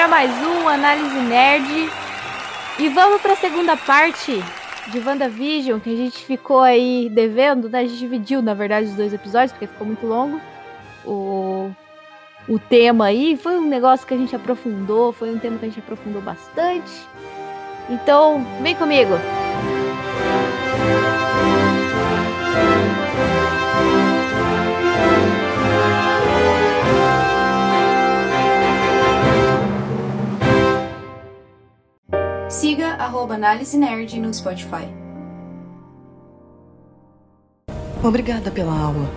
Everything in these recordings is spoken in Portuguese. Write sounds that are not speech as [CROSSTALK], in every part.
para mais um Análise Nerd. E vamos para a segunda parte de WandaVision, que a gente ficou aí devendo, né? A gente dividiu, na verdade, os dois episódios, porque ficou muito longo. O, o tema aí foi um negócio que a gente aprofundou, foi um tema que a gente aprofundou bastante. Então, vem comigo. Arroba Análise Nerd no Spotify. Obrigada pela aula.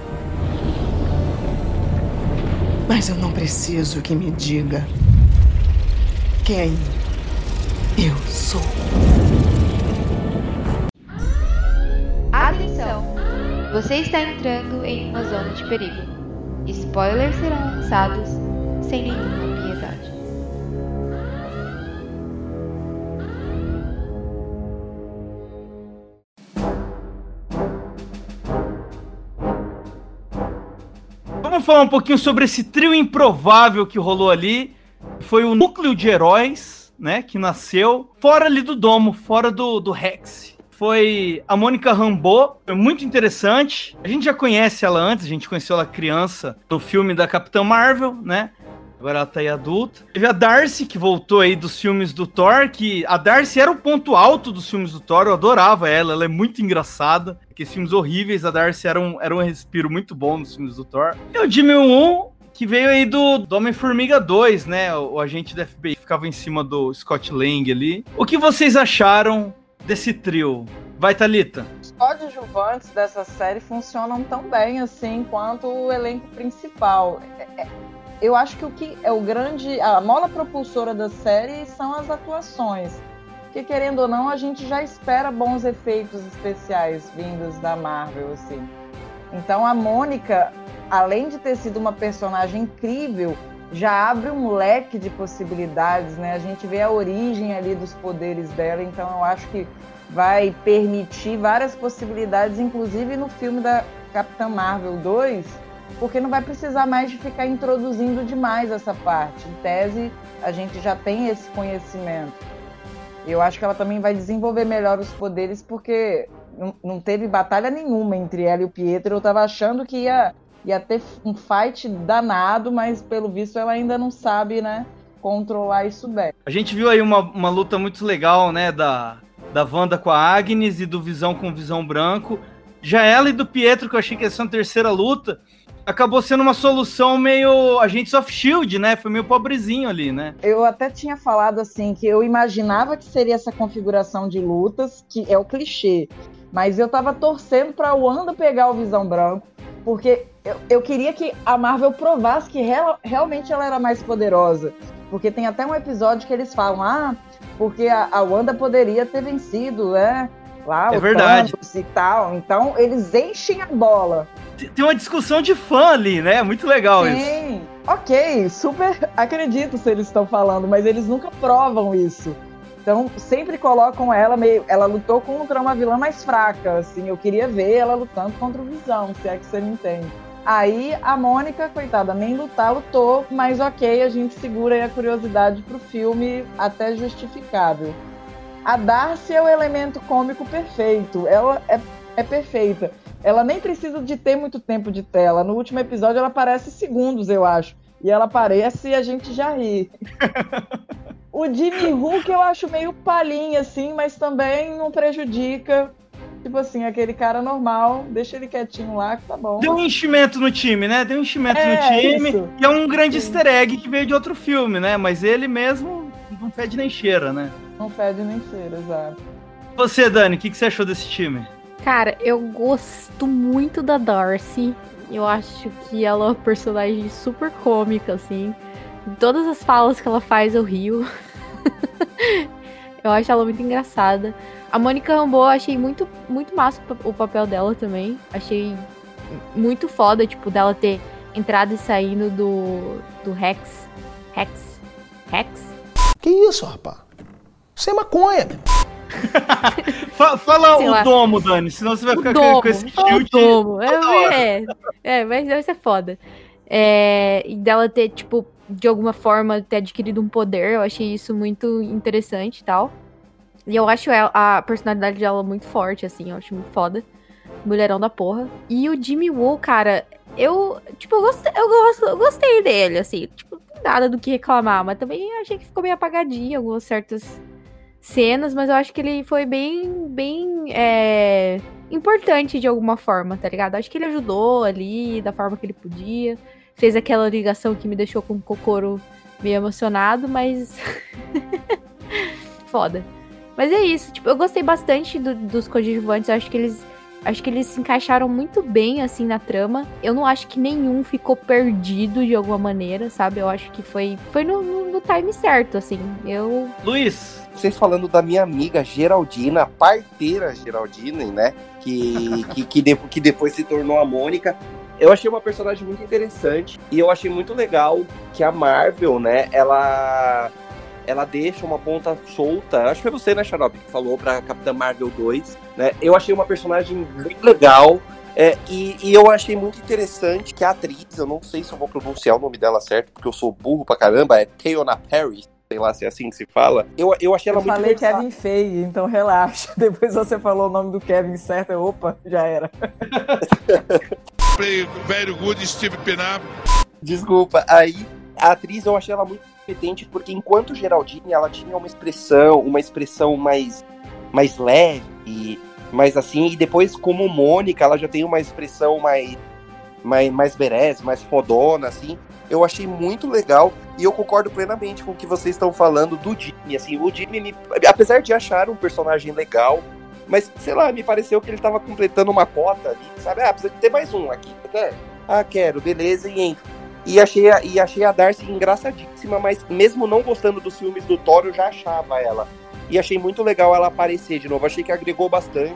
Mas eu não preciso que me diga quem eu sou. Atenção! Você está entrando em uma zona de perigo. Spoilers serão lançados sem nenhuma Vamos falar um pouquinho sobre esse trio improvável que rolou ali. Foi o núcleo de heróis, né? Que nasceu fora ali do domo, fora do, do Rex. Foi a Mônica Rambeau, foi muito interessante. A gente já conhece ela antes, a gente conheceu ela criança no filme da Capitã Marvel, né? Agora ela tá aí adulta. Teve a Darcy, que voltou aí dos filmes do Thor, que a Darcy era o ponto alto dos filmes do Thor, eu adorava ela, ela é muito engraçada. Aqueles filmes horríveis, a Darcy era um, era um respiro muito bom nos filmes do Thor. E o Jimmy Woo, que veio aí do, do Homem-Formiga 2, né? O, o agente da FBI ficava em cima do Scott Lang ali. O que vocês acharam desse trio? Vai, Thalita? Os coadjuvantes dessa série funcionam tão bem assim quanto o elenco principal. É- é- Eu acho que o que é o grande. A mola propulsora da série são as atuações. Porque, querendo ou não, a gente já espera bons efeitos especiais vindos da Marvel, assim. Então a Mônica, além de ter sido uma personagem incrível, já abre um leque de possibilidades, né? A gente vê a origem ali dos poderes dela, então eu acho que vai permitir várias possibilidades, inclusive no filme da Capitã Marvel 2, porque não vai precisar mais de ficar introduzindo demais essa parte. Em tese, a gente já tem esse conhecimento. Eu acho que ela também vai desenvolver melhor os poderes, porque não, teve batalha nenhuma entre ela e o Pietro. Eu tava achando que ia, ia ter um fight danado, mas pelo visto ela ainda não sabe, né, controlar isso bem. A gente viu aí uma, uma luta muito legal, né? Da, da Wanda com a Agnes e do Visão com o Visão Branco. Já ela e do Pietro, que eu achei que ia ser uma terceira luta, acabou sendo uma solução meio Agents of Shield, né? Foi meio pobrezinho ali, né? Eu até tinha falado assim que eu imaginava que seria essa configuração de lutas, que é o clichê. Mas eu tava torcendo pra Wanda pegar o Visão Branco, porque eu, eu queria que a Marvel provasse que real- realmente ela era mais poderosa. Porque tem até um episódio que eles falam, ah, porque a, a Wanda poderia ter vencido, né? Lá, É o verdade. Thanos e tal. Então eles enchem a bola. Tem uma discussão de fã ali, né? Muito legal isso. Sim, ok, super [LAUGHS] acredito se eles estão falando, mas eles nunca provam isso. Então, sempre colocam ela meio. Ela lutou contra uma vilã mais fraca, assim. Eu queria ver ela lutando contra o Visão, se é que você me entende. Aí a Mônica, coitada, nem lutar lutou, mas ok, a gente segura aí a curiosidade pro filme até justificável. A Darcy é o elemento cômico perfeito. Ela é, é perfeita. Ela nem precisa de ter muito tempo de tela. No último episódio ela aparece segundos, eu acho. E ela aparece e a gente já ri. [LAUGHS] o Jimmy Hook eu acho meio palhinha, assim, mas também não prejudica. Tipo assim, aquele cara normal, deixa ele quietinho lá que tá bom. Deu um enchimento no time, né? Deu um enchimento É, no time. isso. E é um grande Sim. easter egg que veio de outro filme, né? Mas ele mesmo não fede nem cheira, né? Não fede nem cheira, exato. Você, Dani, o que, que você achou desse time? Cara, eu gosto muito da Darcy. Eu acho que ela é uma personagem super cômica, assim. Todas as falas que ela faz, eu rio. [LAUGHS] Eu acho ela muito engraçada. A Mônica Rambeau, eu achei muito, muito massa o papel dela também. Achei muito foda, tipo, dela ter entrado e saindo do, do Rex. Rex? Rex? Que isso, rapaz? Isso é maconha. Fa- Fala Sei o lá. domo, Dani, senão você vai ficar domo, com, esse fala o shield. domo. É, é, é, mas vai ser foda. É, e dela ter, tipo, de alguma forma, ter adquirido um poder, eu achei isso muito interessante e tal. E eu acho ela- a personalidade dela muito forte, assim, eu acho muito foda. Mulherão da porra. E o Jimmy Woo, cara, eu, tipo, eu gostei, eu gosto- eu gostei dele, assim, tipo, nada do que reclamar, mas também achei que ficou meio apagadinho algumas certas cenas, mas eu acho que ele foi bem, bem, é, importante de alguma forma, tá ligado? Acho que ele ajudou ali da forma que ele podia. Fez aquela ligação que me deixou com o Kokoro meio emocionado, mas. [LAUGHS] Foda. Mas é isso, tipo, eu gostei bastante do- dos coadjuvantes, eu acho que eles. Acho que eles se encaixaram muito bem, assim, na trama. Eu não acho que nenhum ficou perdido de alguma maneira, sabe? Eu acho que foi, foi no, no- no time certo, assim. Eu. Luiz, Vocês falando da minha amiga Geraldina, parteira Geraldine, né? Que, que, que, de- que depois se tornou a Mônica. Eu achei uma personagem muito interessante e eu achei muito legal que a Marvel, né, ela ela deixa uma ponta solta. Acho que foi você, né, Xarope, que falou pra Capitã Marvel 2, né? Eu achei uma personagem bem legal. é, e, e eu achei muito interessante que a atriz, eu não sei se eu vou pronunciar o nome dela certo, porque eu sou burro pra caramba, é Keona Paris, sei lá se é assim que se fala. Eu, eu achei ela Eu muito falei versátil. Kevin Feige, então relaxa. [LAUGHS] Depois você falou o nome do Kevin certo, eu, opa, já era. Play very good Steve Pinar. Desculpa. Aí, a atriz eu achei ela muito competente, porque enquanto Geraldine, ela tinha uma expressão, uma expressão mais, mais leve, e mais assim, e depois, como Mônica, ela já tem uma expressão mais, mais, mais berés, mais fodona, assim. Eu achei muito legal e eu concordo plenamente com o que vocês estão falando do Jimmy. Assim, o Jimmy, me- apesar de achar um personagem legal, mas sei lá, me pareceu que ele tava completando uma cota ali, sabe? Ah, precisa ter mais um aqui, quer? Ah, quero, beleza, e entra. E achei, a, e achei a Darcy engraçadíssima, mas mesmo não gostando dos filmes do Thor, eu já achava ela. E achei muito legal ela aparecer de novo. Achei que agregou bastante.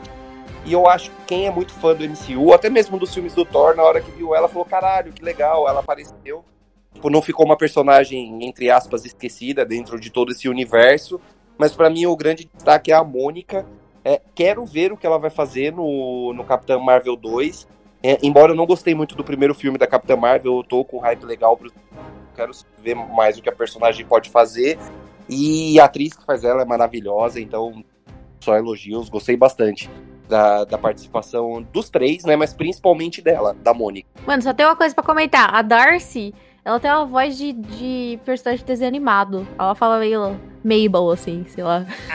E eu acho que quem é muito fã do MCU, até mesmo dos filmes do Thor, na hora que viu ela, falou: caralho, que legal, ela apareceu. Tipo, não ficou uma personagem, entre aspas, esquecida dentro de todo esse universo. Mas pra mim o grande destaque é a Mônica. É, quero ver o que ela vai fazer no, no Capitão Marvel 2. É, embora eu não gostei muito do primeiro filme da Capitã Marvel, eu tô com hype legal. Pro... Quero ver mais o que a personagem pode fazer. E a atriz que faz ela é maravilhosa, então só elogios. Gostei bastante da, da participação dos três, né? Mas principalmente dela, da Mônica. Mano, só tem uma coisa pra comentar. A Darcy, ela tem uma voz de, de personagem de desenho animado. Ela fala meio Mabel, assim, sei lá. [LAUGHS]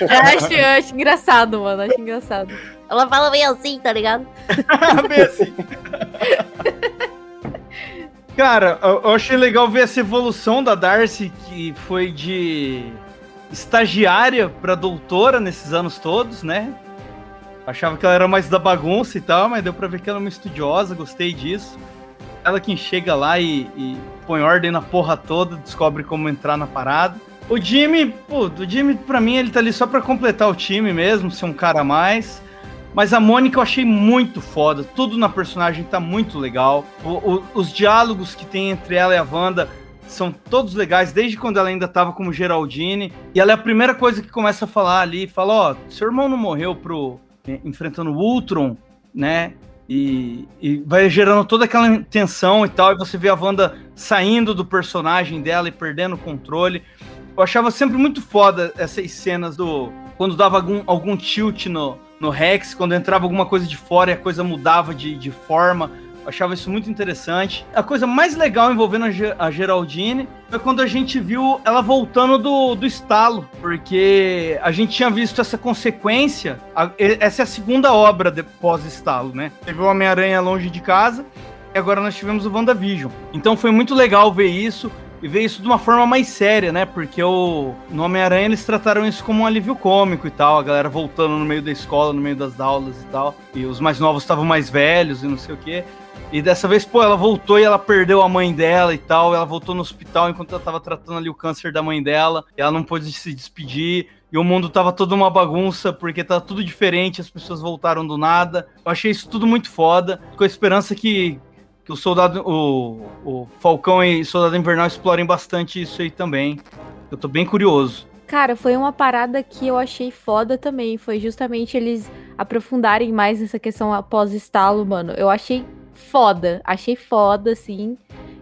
eu, acho, eu acho engraçado, mano. eu Acho engraçado. Ela fala meio assim, tá ligado? [LAUGHS] Bem assim. Cara, eu, eu achei legal ver essa evolução da Darcy, que foi de estagiária pra doutora nesses anos todos, né? Achava que ela era mais da bagunça e tal, mas deu pra ver que ela é uma estudiosa, gostei disso. Ela quem chega lá e, e põe ordem na porra toda, descobre como entrar na parada. O Jimmy, pô, o Jimmy, pra mim, ele tá ali só pra completar o time mesmo, ser um cara a mais. Mas a Mônica eu achei muito foda. Tudo na personagem tá muito legal. O- o- os diálogos que tem entre ela e a Wanda são todos legais, desde quando ela ainda tava como Geraldine. E ela é a primeira coisa que começa a falar ali. Fala, ó, seu irmão não morreu pro... eh, enfrentando o Ultron, né? E, e vai gerando toda aquela tensão e tal. E você vê a Wanda saindo do personagem dela e perdendo o controle. Eu achava sempre muito foda essas cenas do... Quando dava algum, algum tilt no, no Rex, quando entrava alguma coisa de fora e a coisa mudava de, de forma. Eu achava isso muito interessante. A coisa mais legal envolvendo a, Ge- a Geraldine foi quando a gente viu ela voltando do, do estalo, porque a gente tinha visto essa consequência. a- essa é a segunda obra pós-estalo, né? Teve o Homem-Aranha longe de casa e agora nós tivemos o WandaVision. Então foi muito legal ver isso e ver isso de uma forma mais séria, né? Porque o, no Homem-Aranha eles trataram isso como um alívio cômico e tal, a galera voltando no meio da escola, no meio das aulas e tal. E os mais novos estavam mais velhos e não sei o quê. E dessa vez, pô, ela voltou e ela perdeu a mãe dela e tal. Ela voltou no hospital enquanto ela tava tratando ali o câncer da mãe dela. E ela não pôde se despedir. E o mundo tava todo uma bagunça, porque tava tudo diferente, as pessoas voltaram do nada. Eu achei isso tudo muito foda. Com a esperança que, que o soldado. O, o Falcão e Soldado Invernal explorem bastante isso aí também. Eu tô bem curioso. Cara, foi uma parada que eu achei foda também. Foi justamente eles aprofundarem mais nessa questão após estalo, mano. Eu achei foda. Achei foda, assim.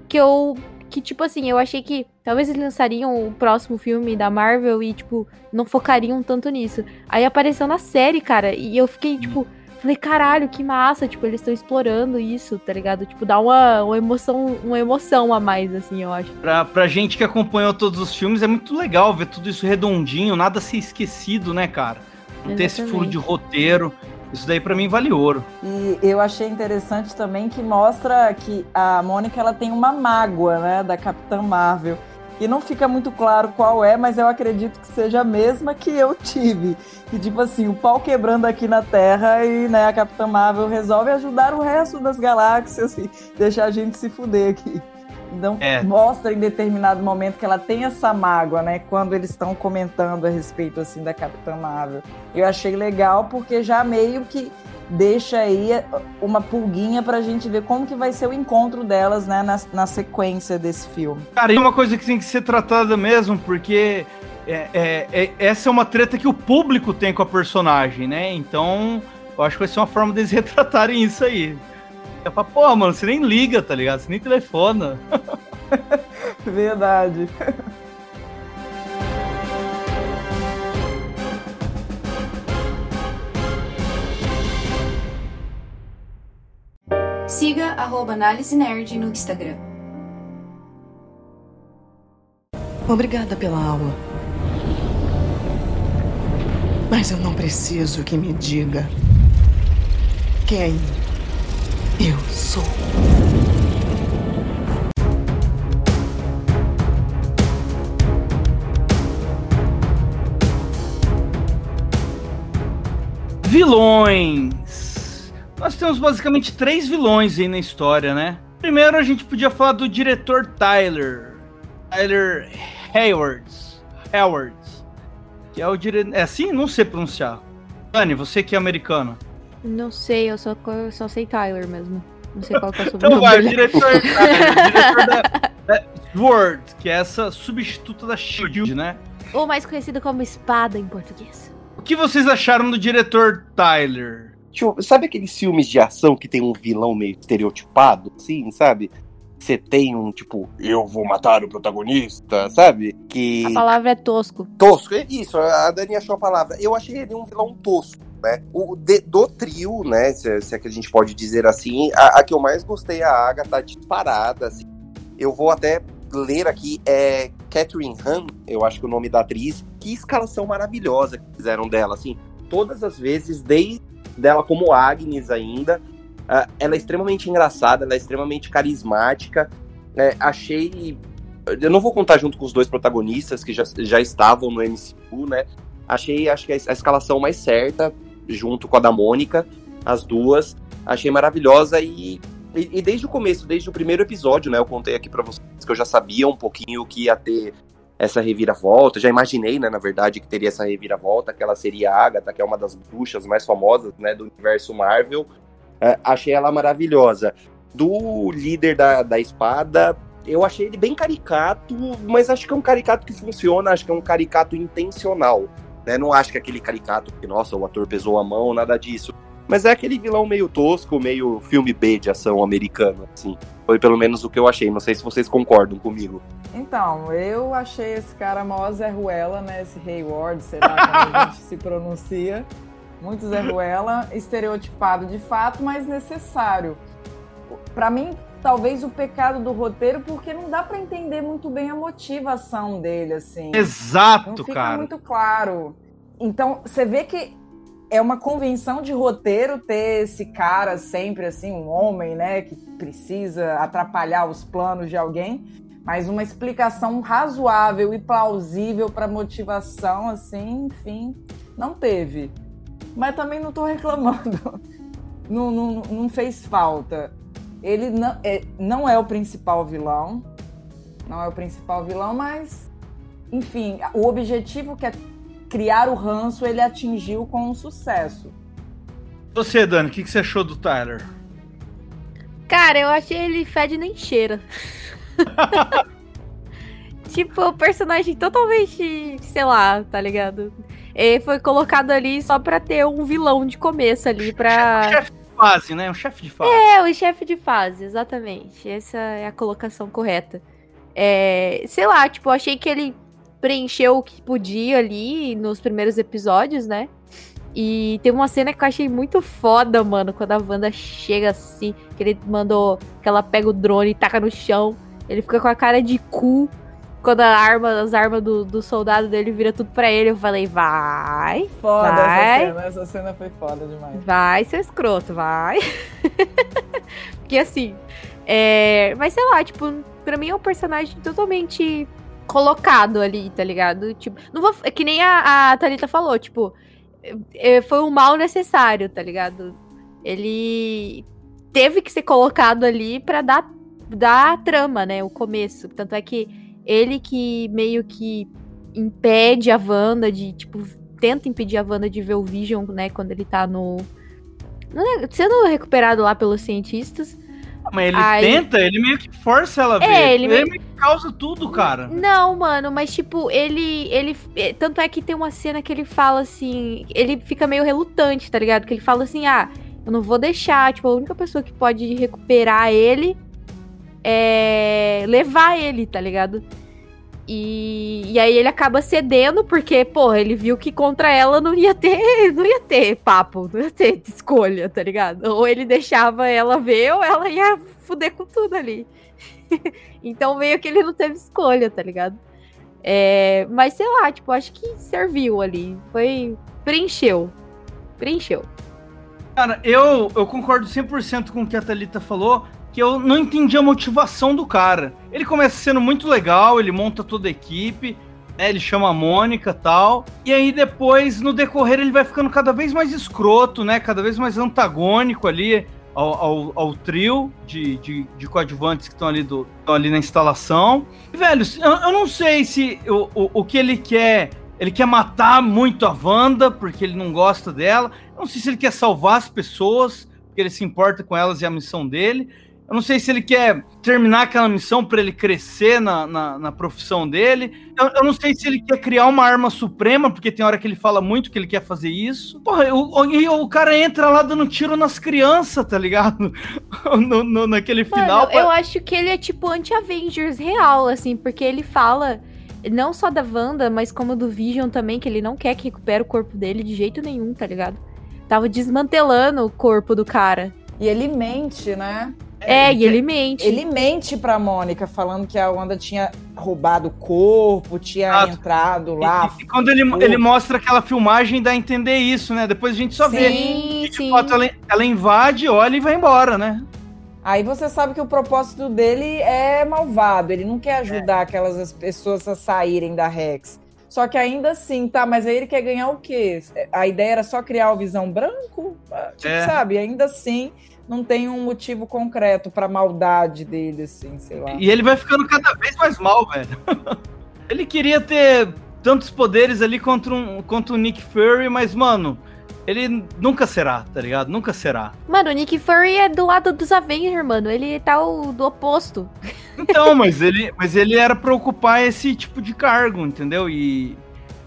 Que eu. Que, tipo assim, eu achei que talvez eles lançariam o próximo filme da Marvel e, tipo, não focariam tanto nisso. Aí apareceu na série, cara, e eu fiquei, tipo. Falei, caralho, que massa, tipo, eles estão explorando isso, tá ligado? Tipo, dá uma, uma emoção, uma emoção a mais, assim, eu acho. Pra, pra gente que acompanhou todos os filmes, é muito legal ver tudo isso redondinho, nada ser esquecido, né, cara? Não ter esse furo de roteiro. Isso daí para mim vale ouro. E eu achei interessante também que mostra que a Mônica ela tem uma mágoa, né, da Capitã Marvel. E não fica muito claro qual é, mas eu acredito que seja a mesma que eu tive. E tipo assim, o pau quebrando aqui na Terra e né, a Capitã Marvel resolve ajudar o resto das galáxias e [LAUGHS] deixar a gente se fuder aqui. Então é. mostra em determinado momento que ela tem essa mágoa, né? Quando eles estão comentando a respeito assim da Capitã Marvel. Eu achei legal porque já meio que deixa aí uma pulguinha pra gente ver como que vai ser o encontro delas, né, na, na sequência desse filme. Cara, e uma coisa que tem que ser tratada mesmo, porque é, é, é, essa é uma treta que o público tem com a personagem, né? Então, eu acho que vai ser uma forma deles [LAUGHS] retratarem isso aí. É pra, pô, mano, você nem liga, tá ligado? Você nem telefona. [LAUGHS] Verdade. Siga arroba Análise Nerd no Instagram. Obrigada pela aula. Mas eu não preciso que me diga quem eu sou. Vilões. Nós temos basicamente três vilões aí na história, né? Primeiro a gente podia falar do diretor Tyler. Tyler Haywards. Haywards. Que é o diretor. É assim? Não sei pronunciar. Dani, você que é americano. Não sei, eu só, eu só sei Tyler mesmo. Não sei qual que é o sobrenome Então vai, o diretor, [LAUGHS] Tyler, diretor da, da Sword, que é essa substituta da SHIELD, né? Ou mais conhecida como Espada em português. O que vocês acharam do diretor Tyler? Tipo, sabe aqueles filmes de ação que tem um vilão meio estereotipado, assim, sabe? Você tem um, tipo, eu vou matar o protagonista, sabe? Que... A palavra é tosco. Tosco, é isso, a Dani achou a palavra. Eu achei ele um vilão tosco né? O de, do trio, né? Se, se, é que a gente pode dizer assim, a, a que eu mais gostei, a Agatha disparada. Assim. Eu vou até ler aqui, é Catherine Han, eu acho que é o nome da atriz. Que escalação maravilhosa que fizeram dela, assim. Todas as vezes, desde dela como Agnes ainda, ela é extremamente engraçada, ela é extremamente carismática. É, achei. Eu não vou contar junto com os dois protagonistas que já, já estavam no MCU, né? Achei acho que a, a escalação mais certa junto com a da Mônica, as duas. Achei maravilhosa e, e, e, desde o começo, desde o primeiro episódio, né, eu contei aqui para vocês que eu já sabia um pouquinho que ia ter essa reviravolta, já imaginei, né, na verdade, que teria essa reviravolta, que ela seria a Agatha, que é uma das bruxas mais famosas, né, do universo Marvel. É, achei ela maravilhosa. Do líder da, da espada, eu achei ele bem caricato, mas acho que é um caricato que funciona, acho que é um caricato intencional. Né? Não acho que é aquele caricato que, nossa, o ator pesou a mão, nada disso. Mas é aquele vilão meio tosco, meio filme B de ação americano, assim. Foi pelo menos o que eu achei. Não sei se vocês concordam comigo. Então, eu achei esse cara mó Zé Ruela, né? Esse Hayward, sei lá como a gente se pronuncia. Muito Zé Ruela, estereotipado de fato, mas necessário. Para mim, talvez o pecado do roteiro, porque não dá para entender muito bem a motivação dele, assim. Exato, não fica cara. muito claro. Então, você vê que é uma convenção de roteiro ter esse cara sempre assim, um homem, né, que precisa atrapalhar os planos de alguém, mas uma explicação razoável e plausível para motivação, assim, enfim, não teve. Mas também não estou reclamando. [LAUGHS] Não, não, não fez falta. Ele não é, não é o principal vilão. Não é o principal vilão, mas. Enfim, o objetivo que é criar o ranço, ele atingiu com um sucesso. Você, Dani, o que, que você achou do Tyler? Cara, eu achei ele fede nem cheira. [LAUGHS] tipo, o personagem totalmente, sei lá, tá ligado? Ele foi colocado ali só pra ter um vilão de começo ali, pra... Fase, né? Um chefe de fase. É, o chefe de fase, exatamente. Essa é a colocação correta. É, sei lá, tipo, achei que ele preencheu o que podia ali nos primeiros episódios, né? E tem uma cena que eu achei muito foda, mano, quando a Wanda chega assim, que ele mandou que ela pega o drone e taca no chão. Ele fica com a cara de cu. Quando a arma, as armas do, do soldado dele vira tudo pra ele, eu falei, vai. Foda vai, essa cena, essa cena foi foda demais. Vai, seu escroto, vai. [LAUGHS] Porque assim, é... mas sei lá, tipo, pra mim é um personagem totalmente colocado ali, tá ligado? Tipo, não vou. É que nem a, a Thalita falou, tipo, é, foi um mal necessário, tá ligado? Ele teve que ser colocado ali pra dar, dar a trama, né? O começo. Tanto é que ele que meio que impede a Wanda de, tipo, tenta impedir a Wanda de ver o Vision, né, quando ele tá no. sendo recuperado lá pelos cientistas. Mas ele Aí... tenta, ele meio que força ela a é, ver. Ele, ele meio que causa tudo, cara. Não, mano, mas tipo, ele. ele Tanto é que tem uma cena que ele fala assim. Ele fica meio relutante, tá ligado? Que ele fala assim: ah, eu não vou deixar. Tipo, a única pessoa que pode recuperar ele é levar ele, tá ligado? E, e aí ele acaba cedendo, porque, porra, ele viu que contra ela não ia ter, [LAUGHS] não ia ter papo, não ia ter escolha, tá ligado? Ou ele deixava ela ver, ou ela ia fuder com tudo ali. [LAUGHS] então meio que ele não teve escolha, tá ligado? É, mas sei lá, tipo, acho que serviu ali. Foi. Preencheu. Preencheu. Cara, eu, eu concordo 100% com o que a Thalita falou que eu não entendi a motivação do cara. Ele começa sendo muito legal, ele monta toda a equipe, né, ele chama a Mônica tal. E aí depois, no decorrer, ele vai ficando cada vez mais escroto, né? Cada vez mais antagônico ali ao, ao, ao trio de, de, de coadjuvantes que estão ali, ali na instalação. E, velho, eu, eu não sei se o, o, o que ele quer. Ele quer matar muito a Wanda, porque ele não gosta dela. Eu não sei se ele quer salvar as pessoas, porque ele se importa com elas e a missão dele. Eu não sei se ele quer terminar aquela missão para ele crescer na, na, na profissão dele. Eu, eu, não sei se ele quer criar uma arma suprema, porque tem hora que ele fala muito que ele quer fazer isso. Porra, o, o, o cara entra lá dando tiro nas crianças, tá ligado? [LAUGHS] no, no, naquele Mano, final. Eu pra... acho que ele é tipo anti-Avengers real, assim, porque ele fala não só da Wanda, mas como do Vision também, que ele não quer que recupere o corpo dele de jeito nenhum, tá ligado? Tava desmantelando o corpo do cara. E ele mente, né? É, e ele mente. Ele mente pra Mônica, falando que a Wanda tinha roubado o corpo, tinha entrado lá. E, e quando ele, ele mostra aquela filmagem, dá a entender isso, né? Depois a gente só sim, vê. Sim, sim. Ela, ela invade, olha e vai embora, né? Aí você sabe que o propósito dele é malvado, ele não quer ajudar é. aquelas pessoas a saírem da Rex. Só que ainda assim, tá, mas aí ele quer ganhar o quê? A ideia era só criar o Visão Branco? Tipo, é. sabe? Ainda assim, não tem um motivo concreto pra maldade dele, assim, sei lá. E ele vai ficando cada vez mais mal, velho. [LAUGHS] ele queria ter tantos poderes ali contra, um, contra o Nick Fury, mas, mano, ele nunca será, tá ligado? Nunca será. Mano, o Nick Fury é do lado dos Avengers, mano. Ele tá o, do oposto. Então, [LAUGHS] mas ele, mas ele era pra ocupar esse tipo de cargo, entendeu? E,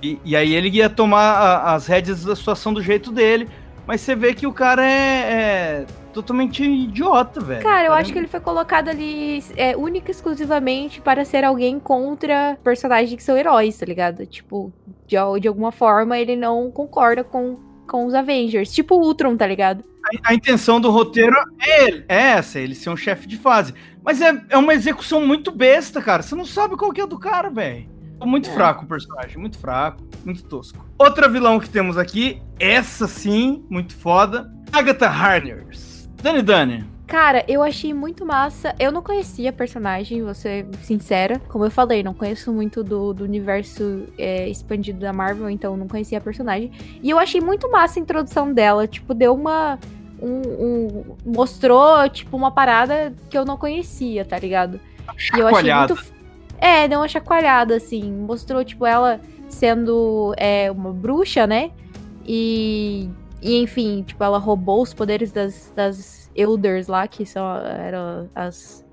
e, e aí ele ia tomar a, as rédeas da situação do jeito dele. Mas você vê que o cara é, é totalmente idiota, velho. Cara, eu acho que ele foi colocado ali é, única e exclusivamente para ser alguém contra personagens que são heróis, tá ligado? Tipo, de, de alguma forma ele não concorda com, com os Avengers. Tipo o Ultron, tá ligado? A, a intenção do roteiro é, é essa, ele ser um chefe de fase. Mas é, é uma execução muito besta, cara. Você não sabe qual que é do cara, velho. Muito é. fraco o personagem, muito fraco, muito tosco. Outra vilão que temos aqui, essa sim, muito foda, Agatha Harkness. Dani Dani. Cara, eu achei muito massa. Eu não conhecia a personagem, vou ser sincera. Como eu falei, não conheço muito do, do universo é, expandido da Marvel, então não conhecia a personagem. E eu achei muito massa a introdução dela. Tipo, deu uma um, um- mostrou, tipo, uma parada que eu não conhecia, tá ligado? E eu achei muito. É, deu uma chacoalhada, assim. Mostrou, tipo, ela sendo é, uma bruxa, né? E, e, enfim, tipo, ela roubou os poderes das, das Elders lá, que são eram as.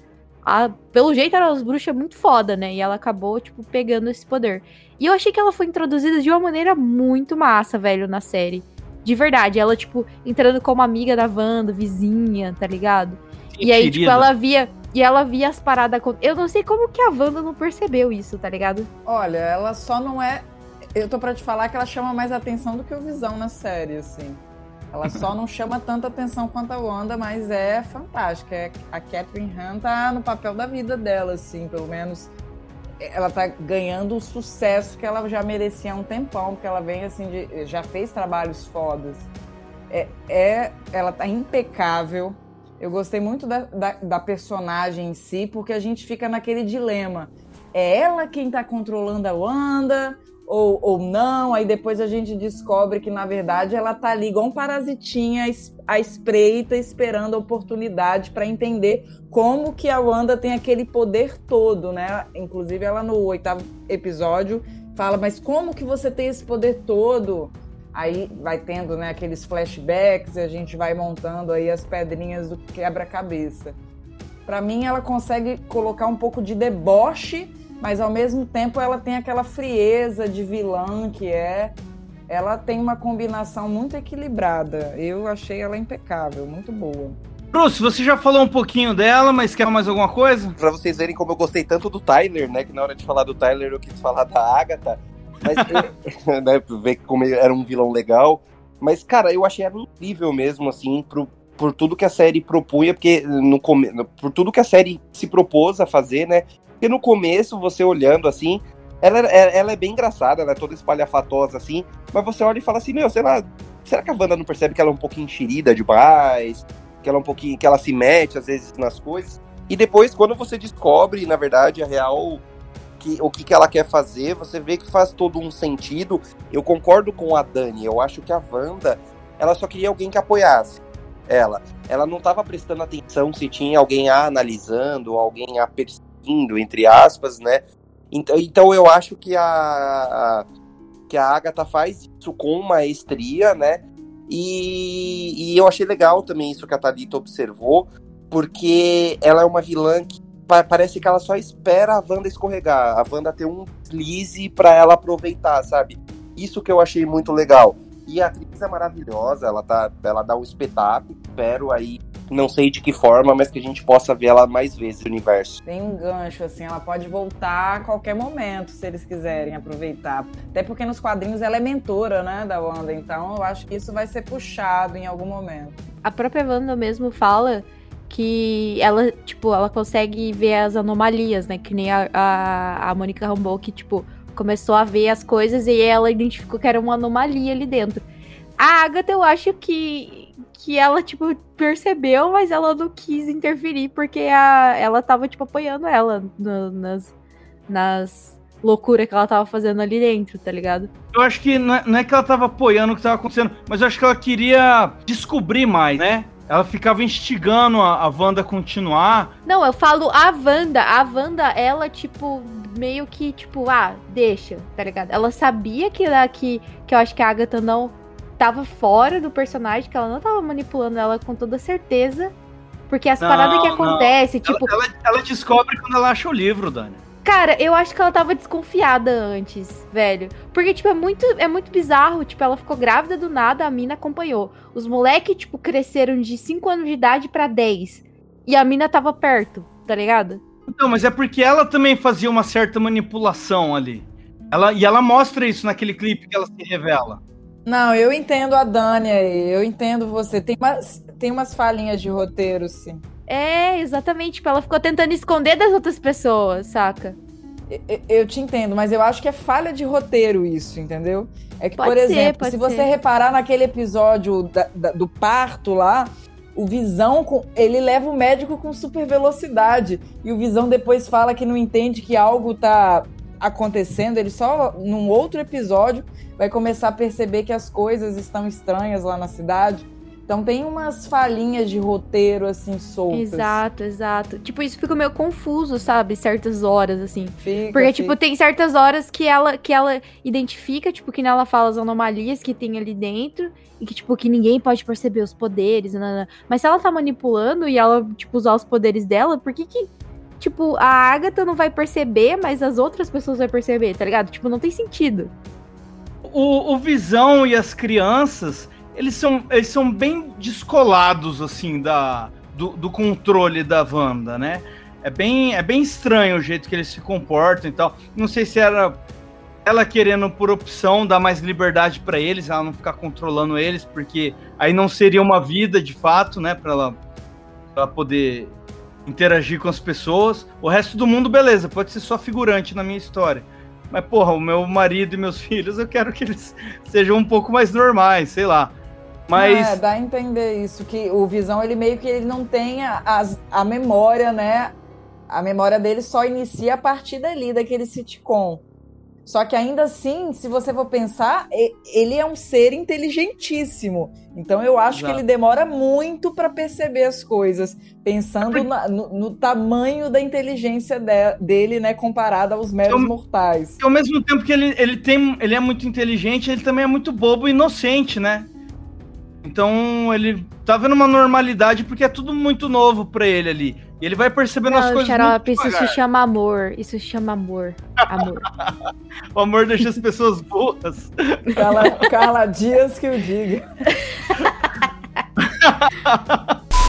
a- pelo jeito eram as bruxas muito foda, né? E ela acabou, tipo, pegando esse poder. E eu achei que ela foi introduzida de uma maneira muito massa, velho, na série. De verdade. Ela, tipo, entrando como amiga da Wanda, vizinha, tá ligado? E aí, tipo, Querida. ela via. E ela via as paradas. Eu não sei como que a Wanda não percebeu isso, tá ligado? Olha, ela só não é. Eu tô pra te falar que ela chama mais atenção do que o Visão na série, assim. Ela só [LAUGHS] não chama tanta atenção quanto a Wanda, mas é fantástica. É- A Catherine Han tá no papel da vida dela, assim, pelo menos. Ela tá ganhando o sucesso que ela já merecia há um tempão, porque ela vem, assim, de, já fez trabalhos fodas. É, é- ela tá impecável. Eu gostei muito da, da, da personagem em si, porque a gente fica naquele dilema. É ela quem tá controlando a Wanda ou, ou não? Aí depois a gente descobre que, na verdade, ela tá ali igual um parasitinha à espreita, esperando a oportunidade para entender como que a Wanda tem aquele poder todo, né? Inclusive, ela no oitavo episódio fala, mas como que você tem esse poder todo? Aí vai tendo né, aqueles flashbacks e a gente vai montando aí as pedrinhas do quebra-cabeça. Pra mim, ela consegue colocar um pouco de deboche, mas ao mesmo tempo ela tem aquela frieza de vilã que é. Ela tem uma combinação muito equilibrada. Eu achei ela impecável, muito boa. Bruce, você já falou um pouquinho dela, mas quer mais alguma coisa? Pra vocês verem como eu gostei tanto do Tyler, né? Que na hora de falar do Tyler eu quis falar da Agatha. Mas, [LAUGHS] né, ver como ele era um vilão legal. Mas, cara, eu achei ela incrível mesmo, assim, pro, por tudo que a série propunha, porque no por tudo que a série se propôs a fazer, né? Porque no começo, você olhando assim, ela, é- ela é bem engraçada, ela é toda espalhafatosa, assim, mas você olha e fala assim, meu, sei lá, será que a Wanda não percebe que ela é um pouquinho enxerida demais? Que ela é um pouquinho, que ela se mete às vezes nas coisas? E depois, quando você descobre, na verdade, a real que, o que, que ela quer fazer, você vê que faz todo um sentido. Eu concordo com a Dani, eu acho que a Wanda, ela só queria alguém que apoiasse ela. Ela não estava prestando atenção se tinha alguém a analisando, alguém a perseguindo, entre aspas, né? Então, então eu acho que a, a- que a Agatha faz isso com maestria, né? E, e eu achei legal também isso que a Thalita observou, porque ela é uma vilã que pa- parece que ela só espera a Wanda escorregar, a Wanda ter um deslize pra ela aproveitar, sabe? Isso que eu achei muito legal. E a atriz é maravilhosa, ela, tá, ela dá um espetáculo, espero aí, não sei de que forma, mas que a gente possa ver ela mais vezes no universo. Tem um gancho, assim, ela pode voltar a qualquer momento, se eles quiserem aproveitar. Até porque nos quadrinhos ela é mentora, né, da Wanda, então eu acho que isso vai ser puxado em algum momento. A própria Wanda mesmo fala que ela, tipo, ela consegue ver as anomalias, né? Que nem a, a, a Mônica Rambeau, que, tipo, começou a ver as coisas e ela identificou que era uma anomalia ali dentro. A Agatha, eu acho que, que ela, tipo, percebeu, mas ela não quis interferir, porque a, ela tava, tipo, apoiando ela no- nas, nas loucuras que ela tava fazendo ali dentro, tá ligado? Eu acho que não é, não é que ela tava apoiando o que tava acontecendo, mas eu acho que ela queria descobrir mais, né? Ela ficava instigando a, a Wanda a continuar. Não, eu falo a Wanda. A Wanda, ela, tipo, meio que, tipo, ah, deixa, tá ligado? Ela sabia que, ela- que, que eu acho que a Agatha não tava fora do personagem, que ela não tava manipulando ela com toda certeza. Porque as Não, paradas que acontecem, tipo, Ela, ela descobre quando ela acha o livro, Dani. Cara, eu acho que ela tava desconfiada antes, velho. Porque, tipo, é muito, é muito bizarro. Tipo, ela ficou grávida do nada, a mina acompanhou. Os moleques, tipo, cresceram de 5 anos de idade pra 10. E a mina tava perto, tá ligado? Não, mas é porque ela também fazia uma certa manipulação ali. Ela, e ela mostra isso naquele clipe que ela se revela. Não, eu entendo a Dani aí, eu entendo você. Tem umas, tem umas falhinhas de roteiro, sim. É, exatamente. Tipo, ela ficou tentando esconder das outras pessoas, saca? Eu- Eu te entendo, mas eu acho que é falha de roteiro isso, entendeu? É que, Pode por ser, exemplo, se você ser. reparar naquele episódio da- da- do parto lá, o Visão, com- ele leva o médico com super velocidade. E o Visão depois fala que não entende que algo tá acontecendo. Ele só, num outro episódio, vai começar a perceber que as coisas estão estranhas lá na cidade. Então tem umas falhinhas de roteiro assim soltas. Exato, exato. Tipo, isso fica meio confuso, sabe? Certas horas, assim. Fica, Porque, fica. tipo, tem certas horas que ela, que ela identifica, tipo, que ela fala as anomalias que tem ali dentro. E que, tipo, que ninguém pode perceber os poderes. nanana. Mas se ela tá manipulando e ela, tipo, usar os poderes dela, por que que. Tipo, a Agatha não vai perceber, mas as outras pessoas vão perceber, tá ligado? Tipo, não tem sentido. O, o Visão e as crianças, eles são, eles são bem descolados, assim, da, do, do controle da Wanda, né? É bem, é bem estranho o jeito que eles se comportam e tal. Não sei se era ela querendo, por opção, dar mais liberdade para eles, ela não ficar controlando eles, porque aí não seria uma vida de fato, né? Pra ela, pra ela poder interagir com as pessoas. O resto do mundo, beleza, pode ser só figurante na minha história. Mas, porra, o meu marido e meus [LAUGHS] filhos, eu quero que eles sejam um pouco mais normais, sei lá. Mas. É, dá a entender isso, que o Visão, ele meio que ele não tem a, a memória, né? A memória dele só inicia a partir dali, daquele sitcom. Só que ainda assim, se você for pensar, ele é um ser inteligentíssimo. Então eu acho que Exato. ele demora muito para perceber as coisas, pensando É na- no, no tamanho da inteligência de- dele, né, comparada aos meros Então- mortais. E ao mesmo tempo que ele, ele tem. Ele é muito inteligente, ele também é muito bobo e inocente, né? Então ele tá vendo uma normalidade porque é tudo muito novo pra ele ali. E ele vai percebendo as Não, coisas. Xarope, muito isso se chama amor. Isso se chama amor. Amor. [LAUGHS] O amor deixa as pessoas burras. Carla, Carla Dias que o diga. [LAUGHS]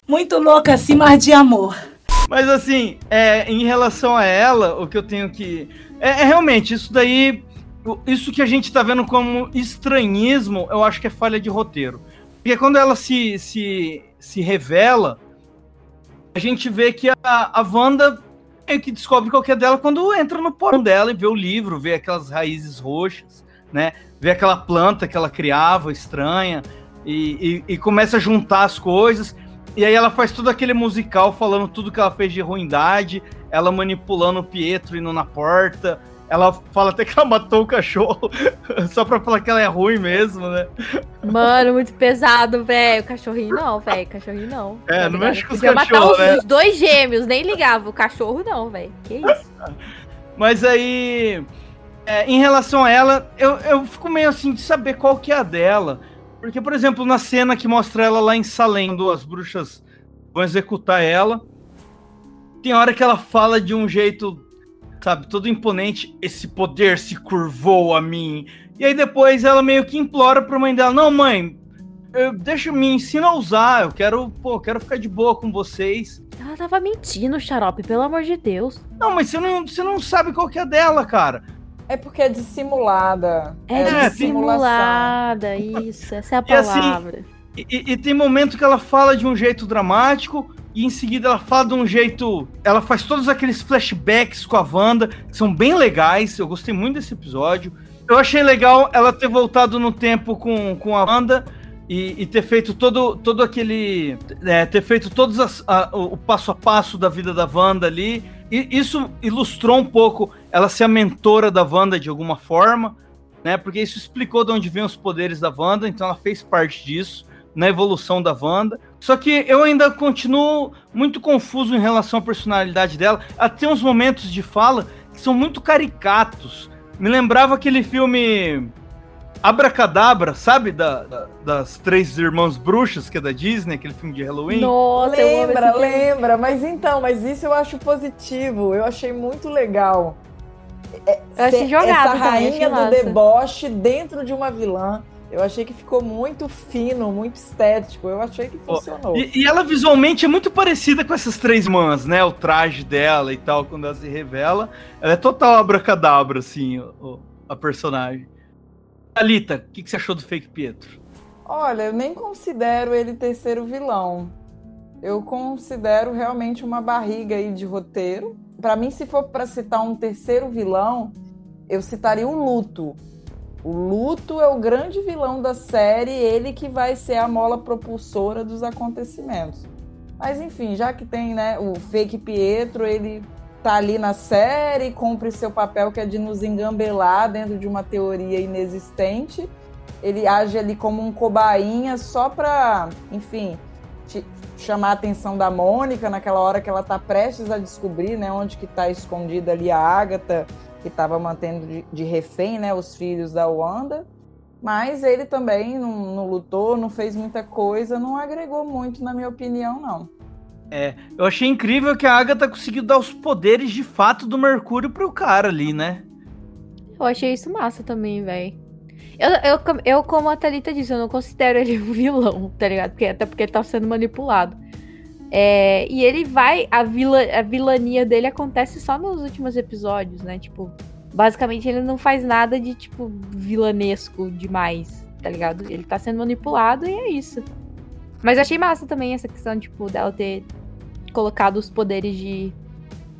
Muito louca assim, mas de amor. Mas assim, é, em relação a ela, o que eu tenho que. É, é realmente, isso daí. Isso que a gente tá vendo como estranhismo, eu acho que é falha de roteiro. Porque quando ela se, se, se revela, a gente vê que a, a Wanda meio que descobre qual que é dela quando entra no porão dela e vê o livro, vê aquelas raízes roxas, né? Vê aquela planta que ela criava, estranha, e, e- e começa a juntar as coisas. E aí ela faz todo aquele musical falando tudo que ela fez de ruindade, ela manipulando o Pietro indo na porta. Ela fala até que ela matou o cachorro, [LAUGHS] só pra falar que ela é ruim mesmo, né? Mano, muito pesado, velho. Cachorrinho não, velho. Cachorrinho não. É, não ligado? mexe com os matar cachorros, os, né? os dois gêmeos, nem ligava. O cachorro não, velho. Que isso? Mas aí, é, em relação a ela, eu, eu fico meio assim de saber qual que é a dela. Porque, por exemplo, na cena que mostra ela lá em Salem, quando as bruxas vão executar ela, tem hora que ela fala de um jeito, sabe, todo imponente, esse poder se curvou a mim. E aí depois ela meio que implora pra mãe dela, não, mãe, eu, deixa, me ensina a usar, eu quero, pô, eu quero ficar de boa com vocês. Ela tava mentindo, xarope, pelo amor de Deus. Não, mas você não, você não sabe qual que é dela, cara. É porque é dissimulada. É, É, dissimulada, isso. Essa é a E assim, palavra. E, e- tem momento que ela fala de um jeito dramático e em seguida ela fala de um jeito. Ela faz todos aqueles flashbacks com a Wanda, que são bem legais. Eu gostei muito desse episódio. Eu achei legal ela ter voltado no tempo com, com a Wanda e, e ter feito todo, todo aquele. é, ter feito todos as- a- o, o passo a passo da vida da Wanda ali. E isso ilustrou um pouco ela ser a mentora da Wanda de alguma forma, né? Porque isso explicou de onde vêm os poderes da Wanda, então ela fez parte disso na evolução da Wanda. Só que eu ainda continuo muito confuso em relação à personalidade dela. Ela tem uns momentos de fala que são muito caricatos. Me lembrava aquele filme Abracadabra, sabe? Da, da- das três irmãs bruxas, que é da Disney, aquele filme de Halloween. Nossa, Lembra, lembra, mas então, mas isso eu acho positivo, eu achei muito legal. É, Eu achei jogado essa também, rainha achei do massa. deboche dentro de uma vilã. Eu achei que ficou muito fino, muito estético. Eu achei que funcionou. E, e ela visualmente é muito parecida com essas três irmãs, né? O traje dela e tal, quando ela se revela. Ela é total abracadabra, assim, o- a personagem. Alita, o que, que você achou do fake Pietro? Olha, eu nem considero ele terceiro vilão. Eu considero realmente uma barriga aí de roteiro. Pra mim, se for pra citar um terceiro vilão, eu citaria o Luto. O Luto é o grande vilão da série, ele que vai ser a mola propulsora dos acontecimentos. Mas enfim, já que tem, né, o fake Pietro, ele tá ali na série, cumpre seu papel que é de nos engambelar dentro de uma teoria inexistente. ele age ali como um cobainha só pra, enfim, chamar a atenção da Mônica naquela hora que ela tá prestes a descobrir, né, onde que tá escondida ali a Agatha, que tava mantendo de, de refém, né, os filhos da Wanda. Mas ele também não, não lutou, não fez muita coisa, não agregou muito, na minha opinião, não. É, eu achei incrível que a Agatha conseguiu dar os poderes de fato do Mercúrio pro cara ali, né? Eu achei isso massa também, velho. Eu, eu, eu, como a Thalita disse, eu não considero ele um vilão, tá ligado? Porque, até porque ele tá sendo manipulado. É, e ele vai. A, vila, a vilania dele acontece só nos últimos episódios, né? Tipo, basicamente ele não faz nada de, tipo, vilanesco demais, tá ligado? Ele tá sendo manipulado e é isso. Mas achei massa também essa questão, tipo, dela ter colocado os poderes de,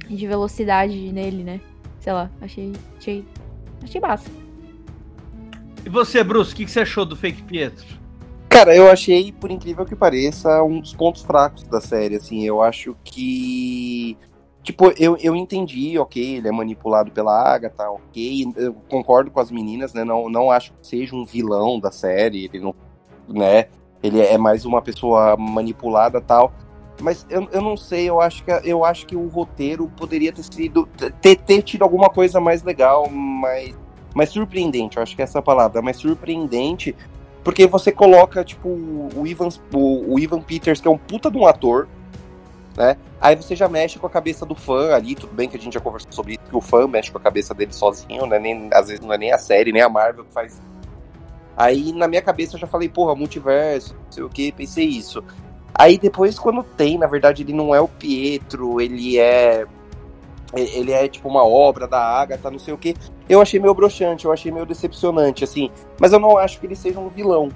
de velocidade nele, né? Sei lá, achei. Achei, achei massa. E você, Bruce, o que, que você achou do Fake Pietro? Cara, eu achei, por incrível que pareça, um dos pontos fracos da série, assim, eu acho que... Tipo, eu, eu entendi, ok, ele é manipulado pela Agatha, ok, eu concordo com as meninas, né, não, não acho que seja um vilão da série, ele não, né, ele é mais uma pessoa manipulada tal, mas eu, eu não sei, eu acho, que, eu acho que o roteiro poderia ter sido, ter, ter tido alguma coisa mais legal, mais, mais surpreendente, eu acho que é essa palavra, mais surpreendente, porque você coloca, tipo, o Ivan, o, o Ivan Peters, que é um puta de um ator, né? Aí você já mexe com a cabeça do fã ali, tudo bem que a gente já conversou sobre isso, que o fã mexe com a cabeça dele sozinho, né? Nem, às vezes não é nem a série, nem a Marvel que faz. Aí na minha cabeça eu já falei, porra, multiverso, não sei o que, pensei isso. Aí depois, quando tem, na verdade, ele não é o Pietro, ele é. Ele é tipo uma obra da Agatha, não sei o que. Eu achei meio broxante, eu achei meio decepcionante, assim. Mas eu não acho que ele seja um vilão,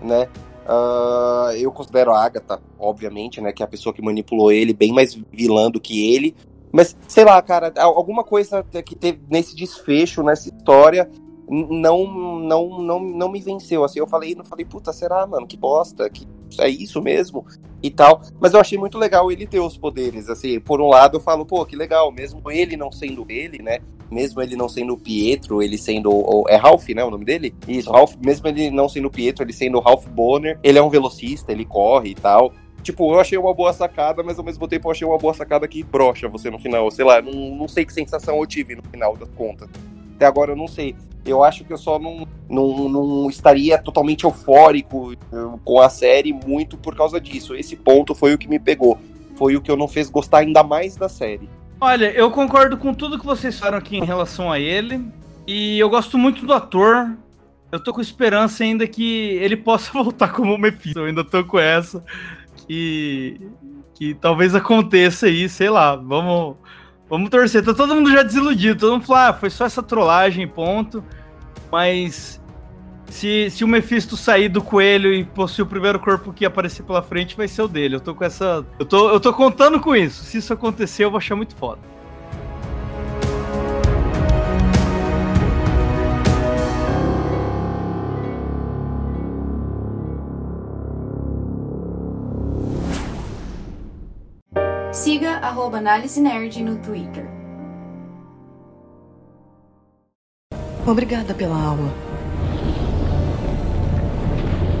né? Uh, eu considero a Agatha, obviamente, né? Que é a pessoa que manipulou ele, bem mais vilã do que ele. Mas, sei lá, cara, alguma coisa que teve nesse desfecho, nessa história, não, não, não, não me venceu. Assim, eu falei, não falei, puta, será, mano? Que bosta, que é isso mesmo e tal. Mas eu achei muito legal ele ter os poderes. Assim, por um lado, eu falo, pô, que legal, mesmo ele não sendo ele, né? Mesmo ele não sendo Pietro, ele sendo. É Ralph, né? O nome dele? Isso, Ralph, mesmo ele não sendo Pietro, ele sendo Ralph Bonner, ele é um velocista, ele corre e tal. Tipo, eu achei uma boa sacada, mas ao mesmo tempo eu achei uma boa sacada que brocha você no final. Sei lá, não, não sei que sensação eu tive no final das contas. Até agora eu não sei. Eu acho que eu só não, não, não estaria totalmente eufórico com a série muito por causa disso. Esse ponto foi o que me pegou. Foi o que eu não fez gostar ainda mais da série. Olha, eu concordo com tudo que vocês falaram aqui em relação a ele. E eu gosto muito do ator. Eu tô com esperança ainda que ele possa [LAUGHS] voltar como Mephisto. Eu ainda tô com essa. Que, que talvez aconteça aí, sei lá. Vamos, vamos torcer. Tá todo mundo já desiludido. Todo mundo fala, ah, foi só essa trollagem, ponto. Mas se, se o Mephisto sair do coelho e possuir o primeiro corpo que aparecer pela frente, vai ser o dele. Eu tô com essa. Eu tô, eu tô contando com isso. Se isso acontecer, eu vou achar muito foda. Arroba Análise Nerd no Twitter. Obrigada pela aula.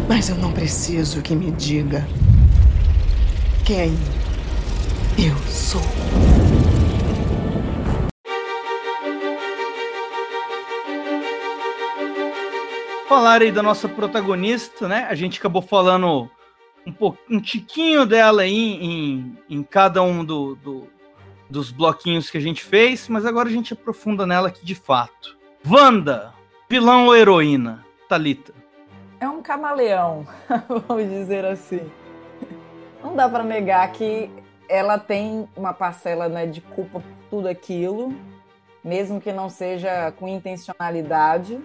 Mas eu não preciso que me diga quem eu sou. Falar aí da nossa protagonista, né? A gente acabou falando um, pouco, um tiquinho dela aí em, em cada um do, do, dos bloquinhos que a gente fez, mas agora a gente aprofunda nela aqui de fato. Wanda, vilão ou heroína? Talita. É um camaleão, [LAUGHS] vamos dizer assim. Não dá para negar que ela tem uma parcela né, de culpa por tudo aquilo, mesmo que não seja com intencionalidade.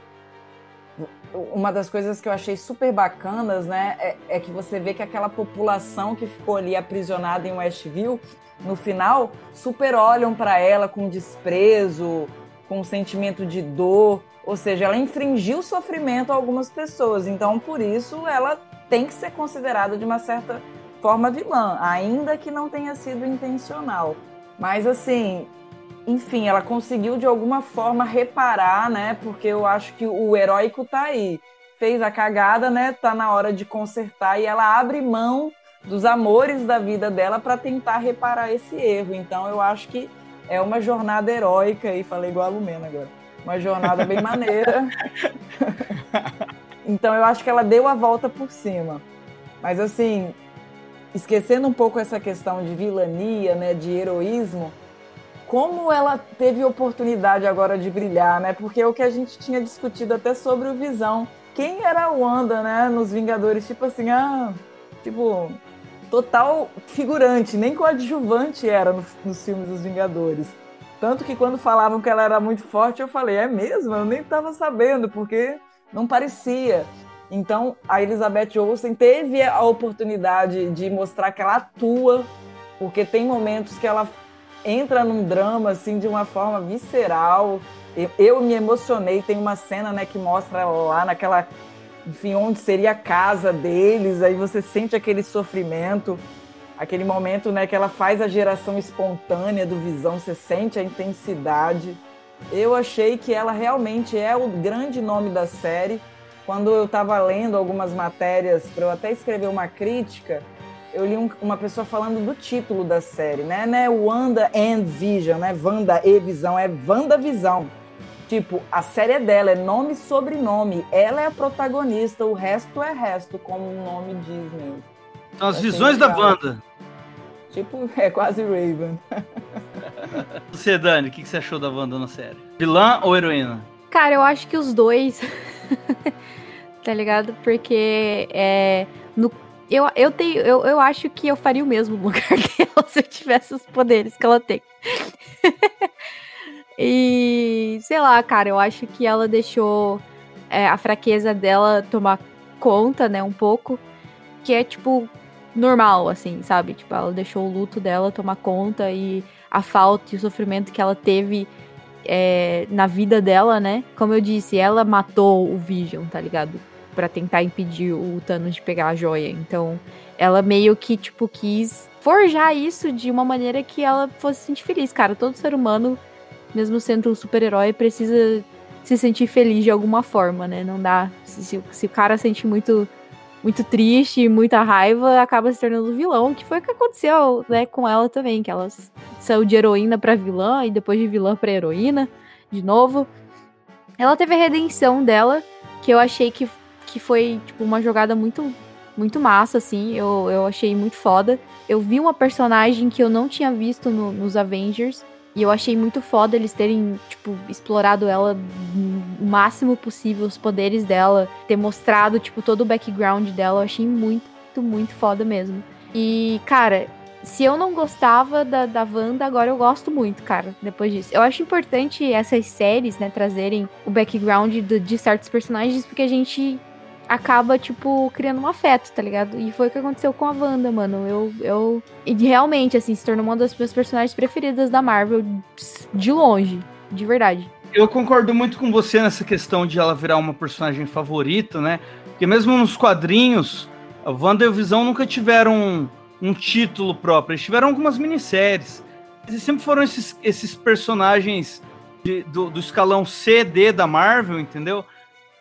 Uma das coisas que eu achei super bacanas, né, é, é que você vê que aquela população que ficou ali aprisionada em Westview, no final, super olham para ela com desprezo, com um sentimento de dor, ou seja, ela infringiu sofrimento a algumas pessoas. Então, por isso, ela tem que ser considerada de uma certa forma vilã, ainda que não tenha sido intencional. Mas assim, enfim, ela conseguiu de alguma forma reparar, né? Porque eu acho que o heróico tá aí. fez a cagada, né? Tá na hora de consertar e ela abre mão dos amores da vida dela para tentar reparar esse erro. Então eu acho que é uma jornada heróica e falei igual a Lumena agora. Uma jornada bem maneira. [LAUGHS] então eu acho que ela deu a volta por cima. Mas assim, esquecendo um pouco essa questão de vilania, né, de heroísmo, como ela teve oportunidade agora de brilhar, né? Porque é o que a gente tinha discutido até sobre o Visão. Quem era o Wanda, né, nos Vingadores? Tipo assim, ah, tipo, total figurante, nem coadjuvante era no, nos filmes dos Vingadores. Tanto que quando falavam que ela era muito forte, eu falei, é mesmo? Eu nem estava sabendo, porque não parecia. Então, a Elizabeth Olsen teve a oportunidade de mostrar que ela atua, porque tem momentos que ela entra num drama assim de uma forma visceral. Eu, me emocionei. Tem uma cena né, que mostra lá naquela, enfim, onde seria a casa deles. Aí você sente aquele sofrimento, aquele momento né, que ela faz a geração espontânea do Visão. Você sente a intensidade. Eu achei que ela realmente é o grande nome da série quando eu estava lendo algumas matérias para eu até escrever uma crítica, eu li um, uma pessoa falando do título da série, né? Não é Wanda and Vision, né? Wanda e Visão, é Wanda Visão. Tipo, a série é dela, é nome e sobrenome. Ela é a protagonista, o resto é resto, como o nome diz mesmo. São as visões legal. da Wanda. Tipo, é quase Raven. [LAUGHS] Você, Dani, o que você achou da Wanda na série? Vilã ou heroína? Cara, eu acho que os dois. [LAUGHS] tá ligado? Porque é, no, eu, eu, tenho, eu, eu acho que eu faria o mesmo no lugar [LAUGHS] dela se eu tivesse os poderes que ela tem. [LAUGHS] e sei lá, cara, eu acho que ela deixou é, a fraqueza dela tomar conta, né, um pouco. Que é tipo normal, assim, sabe? Tipo, ela deixou o luto dela tomar conta e a falta e o sofrimento que ela teve é, na vida dela, né? Como eu disse, ela matou o Vision, tá ligado? Para tentar impedir o Thanos de pegar a joia. Então, ela meio que, tipo, quis forjar isso de uma maneira que ela fosse se sentir feliz. Cara, todo ser humano, mesmo sendo um super-herói, precisa se sentir feliz de alguma forma, né? Não dá. Se, se, se o cara sente muito muito triste, muita raiva, acaba se tornando vilão, que foi o que aconteceu, né, com ela também, que ela saiu de heroína para vilã e depois de vilã para heroína, de novo. Ela teve a redenção dela, que eu achei que que foi, tipo, uma jogada muito, muito massa, assim. Eu, eu achei muito foda. Eu vi uma personagem que eu não tinha visto no, nos Avengers. E eu achei muito foda eles terem, tipo, explorado ela o máximo possível, os poderes dela, ter mostrado, tipo, todo o background dela. Eu achei muito, muito foda mesmo. E, cara, se eu não gostava da, da Wanda, agora eu gosto muito, cara, depois disso. Eu acho importante essas séries, né, trazerem o background de, de certos personagens, porque a gente acaba, tipo, criando um afeto, tá ligado? E foi o que aconteceu com a Wanda, mano. Eu, eu. E realmente, assim, se tornou uma das minhas personagens preferidas da Marvel de longe. De verdade. Eu concordo muito com você nessa questão de ela virar uma personagem favorita, né? Porque mesmo nos quadrinhos, a Wanda e o Visão nunca tiveram um, um título próprio. Eles tiveram algumas minisséries. Eles sempre foram esses, esses personagens de, do, do escalão C, D da Marvel, entendeu?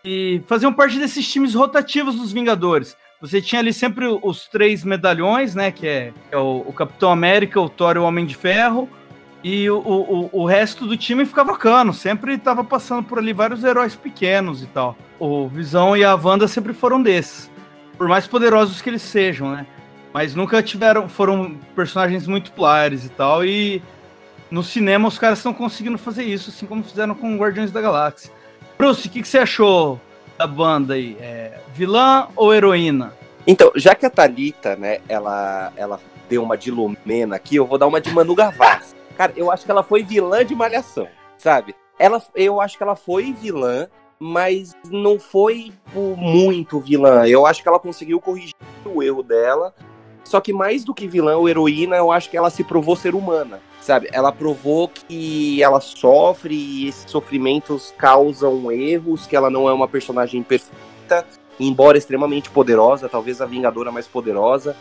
E faziam parte desses times rotativos dos Vingadores. Você tinha ali sempre os três medalhões, né? Que é, é o, o, Capitão América, o Thor e o Homem de Ferro. E o, o, o resto do time ficava cano, sempre estava passando por ali vários heróis pequenos e tal. O Visão e a Wanda sempre foram desses. Por mais poderosos que eles sejam, né? Mas nunca tiveram. Foram personagens muito populares e tal. E no cinema os caras estão conseguindo fazer isso, assim como fizeram com Guardiões da Galáxia. Bruce, o que, que, você achou da banda aí? É, vilã ou heroína? Então, já que a Thalita, né, ela, ela deu uma de Lumena aqui, eu vou dar uma de Manu Gavassi. [LAUGHS] Cara, eu acho que ela foi vilã de Malhação, sabe? Ela, eu acho que ela foi vilã, mas não foi tipo, muito vilã. Eu acho que ela conseguiu corrigir o erro dela. Só que mais do que vilã ou heroína, eu acho que ela se provou ser humana sabe? Ela provou que ela sofre e esses sofrimentos causam erros, que ela não é uma personagem perfeita, embora extremamente poderosa, talvez a Vingadora mais poderosa.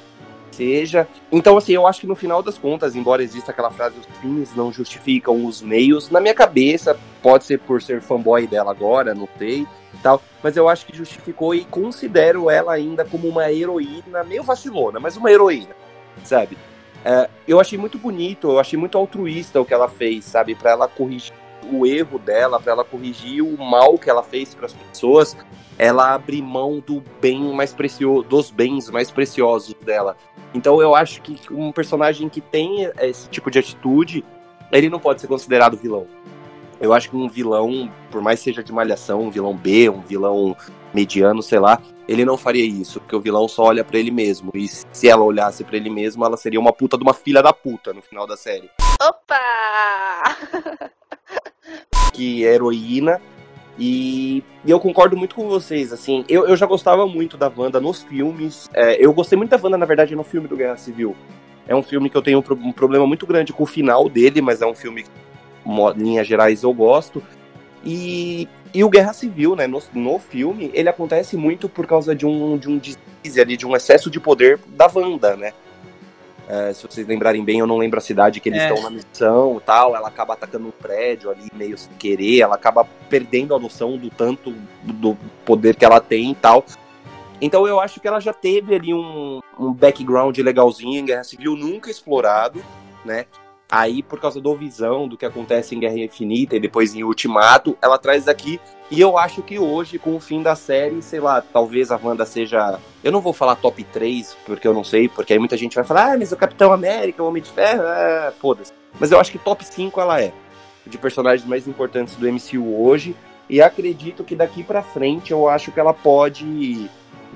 Seja. Então, assim, eu acho que no final das contas, embora exista aquela frase, os fins não justificam os meios, na minha cabeça, pode ser por ser fanboy dela agora, não sei, tal, mas eu acho que justificou e considero ela ainda como uma heroína, meio vacilona, mas uma heroína, sabe? É, eu achei muito bonito, eu achei muito altruísta o que ela fez, sabe? Para ela corrigir o erro dela, para ela corrigir o mal que ela fez para as pessoas, ela abre mão do bem mais precioso, dos bens mais preciosos dela. Então eu acho que um personagem que tem esse tipo de atitude, ele não pode ser considerado vilão. Eu acho que um vilão, por mais seja de malhação, um vilão B, um vilão mediano, sei lá, ele não faria isso, porque o vilão só olha para ele mesmo. E se ela olhasse para ele mesmo, ela seria uma puta de uma filha da puta no final da série. Opa! [LAUGHS] que é heroína. E, e, eu concordo muito com vocês, assim, eu, eu já gostava muito da Wanda nos filmes, é, eu gostei muito da Wanda, na verdade, no filme do Guerra Civil. É um filme que eu tenho um, um problema muito grande com o final dele, mas é um filme que, em linhas gerais, eu gosto. E, e o Guerra Civil, né, no, no filme, ele acontece muito por causa de um, de um deslize ali, de um excesso de poder da Wanda, né? É, se vocês lembrarem bem, eu não lembro a cidade que eles é. estão na missão e tal. Ela acaba atacando um prédio ali, meio sem querer. Ela acaba perdendo a noção do tanto do poder que ela tem e tal. Então eu acho que ela já teve ali um, um background legalzinho em Guerra Civil, nunca explorado, né? Aí, por causa do visão do que acontece em Guerra Infinita e depois em Ultimato, ela traz aqui. E eu acho que hoje, com o fim da série, sei lá, talvez a Wanda seja. Eu não vou falar top 3, porque eu não sei, porque aí muita gente vai falar, ah, mas o Capitão América, o Homem de Ferro, ah, foda-se. Mas eu acho que top 5 ela é. De personagens mais importantes do MCU hoje. E acredito que daqui para frente eu acho que ela pode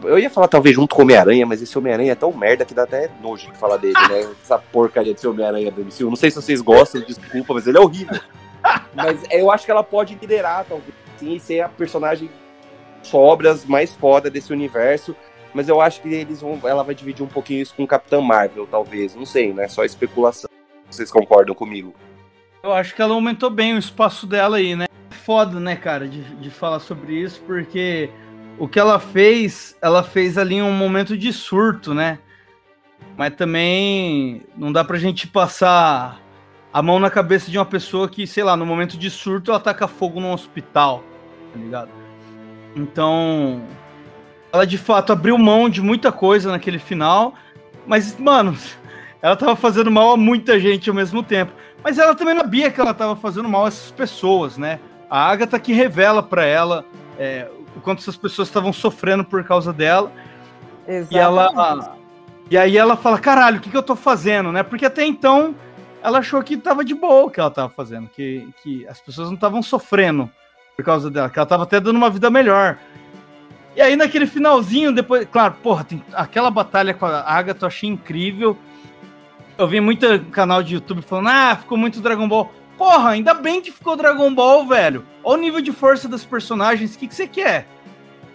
eu ia falar talvez junto com o Homem-Aranha, mas esse Homem-Aranha é tão merda que dá até nojo de falar dele, né? [LAUGHS] Essa porcaria desse Homem-Aranha do MCU. Não sei se vocês gostam, desculpa, mas ele é horrível. [LAUGHS] Mas eu acho que ela pode liderar, talvez, sim, e ser a personagem sobras mais foda desse universo. Mas eu acho que eles vão, ela vai dividir um pouquinho isso com o Capitão Marvel, talvez. Não sei, né? Só especulação. Vocês concordam comigo? Eu acho que ela aumentou bem o espaço dela aí, né? Foda, né, cara, de, de falar sobre isso, porque o que ela fez, ela fez ali um momento de surto, né? Mas também não dá pra gente passar a mão na cabeça de uma pessoa que, sei lá, no momento de surto ela taca fogo num hospital, tá ligado? Então, ela de fato abriu mão de muita coisa naquele final, mas, mano, [LAUGHS] ela tava fazendo mal a muita gente ao mesmo tempo. Mas ela também sabia que ela tava fazendo mal a essas pessoas, né? A Agatha que revela para ela é, o quanto essas pessoas estavam sofrendo por causa dela. Exatamente. E ela. E aí ela fala, caralho, o que, que eu tô fazendo, né? Porque até então ela achou que tava de boa o que ela tava fazendo, que, que as pessoas não estavam sofrendo por causa dela, que ela tava até dando uma vida melhor. E aí naquele finalzinho, depois, claro, porra, tem aquela batalha com a Agatha eu achei incrível. Eu vi muito canal de YouTube falando, ah, ficou muito Dragon Ball. Porra, ainda bem que ficou Dragon Ball, velho. Olha o nível de força das personagens. O que, que você quer?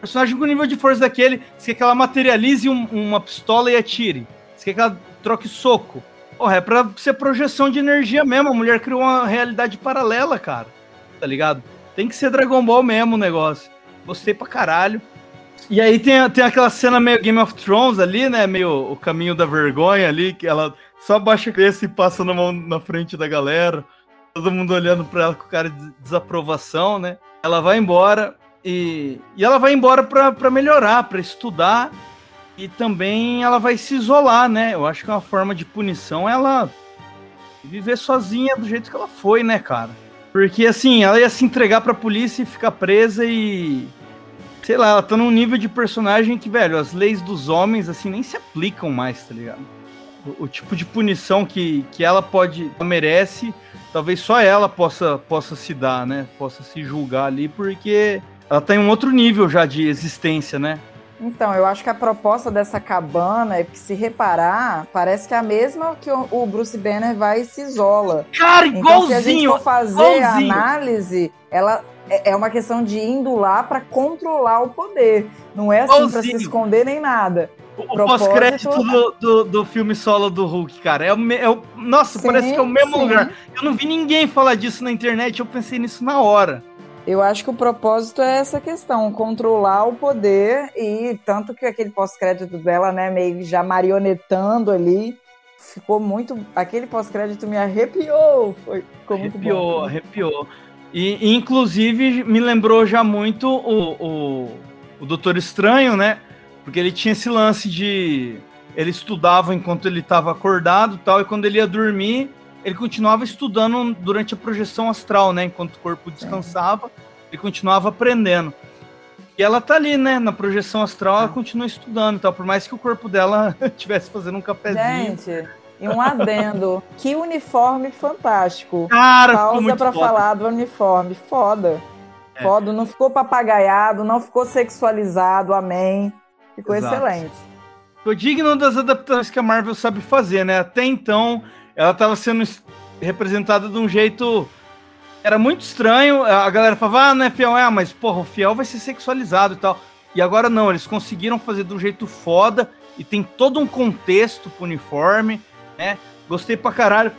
Personagem com nível de força daquele, você quer que ela materialize um, uma pistola e atire. Você quer que ela troque soco. Porra, é pra ser projeção de energia mesmo. A mulher criou uma realidade paralela, cara. Tá ligado? Tem que ser Dragon Ball mesmo o negócio. Gostei pra caralho. E aí tem, tem aquela cena meio Game of Thrones ali, né? Meio o caminho da vergonha ali, que ela só baixa a cabeça e passa na mão na frente da galera todo mundo olhando para ela com cara de desaprovação, né? Ela vai embora e, e ela vai embora para melhorar, para estudar e também ela vai se isolar, né? Eu acho que é uma forma de punição ela viver sozinha do jeito que ela foi, né, cara? Porque assim, ela ia se entregar pra polícia e ficar presa e. Sei lá, ela tá num nível de personagem que, velho, as leis dos homens, assim, nem se aplicam mais, tá ligado? O, o tipo de punição que, que ela pode. merece talvez só ela possa, possa se dar, né? Possa se julgar ali, porque ela tem tá um outro nível já de existência, né? Então, eu acho que a proposta dessa cabana é que, se reparar, parece que é a mesma que o Bruce Banner vai e se isola. Cara, igualzinho! Então, se a gente for fazer igualzinho. a análise, ela é, é uma questão de indo lá para controlar o poder. Não é assim para se esconder nem nada. O pós-crédito do, do, do, filme solo do Hulk, cara. É o, é o nossa, sim, parece que é o mesmo sim. lugar. Eu não vi ninguém falar disso na internet, eu pensei nisso na hora. Eu acho que o propósito é essa questão, controlar o poder e tanto que aquele pós-crédito dela, né, meio já marionetando ali, ficou muito. Aquele pós-crédito me arrepiou. Foi, ficou muito Arrepiou, bom. arrepiou. E, e, inclusive me lembrou já muito o, o, o Doutor Estranho, né? Porque ele tinha esse lance de. Ele estudava enquanto ele estava acordado e tal, e quando ele ia dormir, ele continuava estudando durante a projeção astral, né? Enquanto o corpo descansava, ele continuava aprendendo. E ela tá ali, né? Na projeção astral, ela continua estudando e tal, por mais que o corpo dela [LAUGHS] estivesse fazendo um cafezinho. Gente, e um adendo. que uniforme fantástico. Cara, Pausa foda. falar do uniforme. Foda. É. Foda. Não ficou papagaiado, não ficou sexualizado, amém. Ficou Exato. excelente. Ficou digno das adaptações que a Marvel sabe fazer, né? Até então, ela estava sendo es- representada de um jeito. Era muito estranho. A galera falava, ah, não é fiel, é, mas porra, o fiel vai ser sexualizado e tal. E agora não, eles conseguiram fazer de um jeito foda e tem todo um contexto pro uniforme, né? Gostei pra caralho.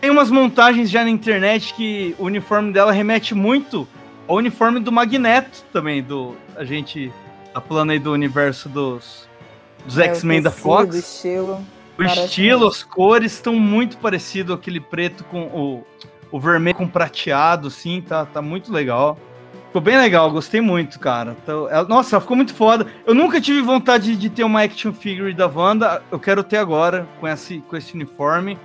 Tem umas montagens já na internet que o uniforme dela remete muito ao uniforme do Magneto também, do. A gente tá falando aí do universo dos, dos É, X-Men da Fox. O estilo. O estilo, as cores estão muito parecido aquele preto com o, o vermelho com prateado, assim, tá, tá muito legal. Ficou bem legal, gostei muito, cara. Então, ela- nossa, ela ficou muito foda. Eu nunca tive vontade de ter uma action figure da Wanda, eu quero ter agora com esse, com esse uniforme.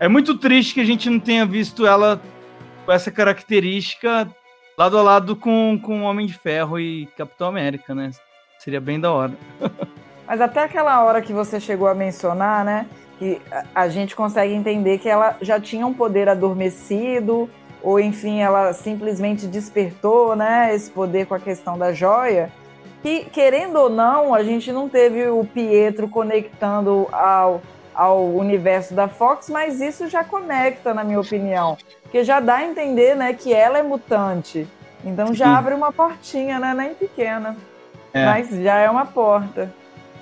É muito triste que a gente não tenha visto ela com essa característica lado a lado com, com Homem de Ferro e Capitão América, né? Seria bem da hora. Mas até aquela hora que você chegou a mencionar, né? Que a- gente consegue entender que ela já tinha um poder adormecido, ou enfim, ela simplesmente despertou, né? Esse poder com a questão da joia. Que, querendo ou não, a gente não teve o Pietro conectando ao, ao universo da Fox, mas isso já conecta, na minha opinião. Porque já dá a entender, né, que ela é mutante. Então já Sim. abre uma portinha, né? Nem pequena. É. Mas já é uma porta.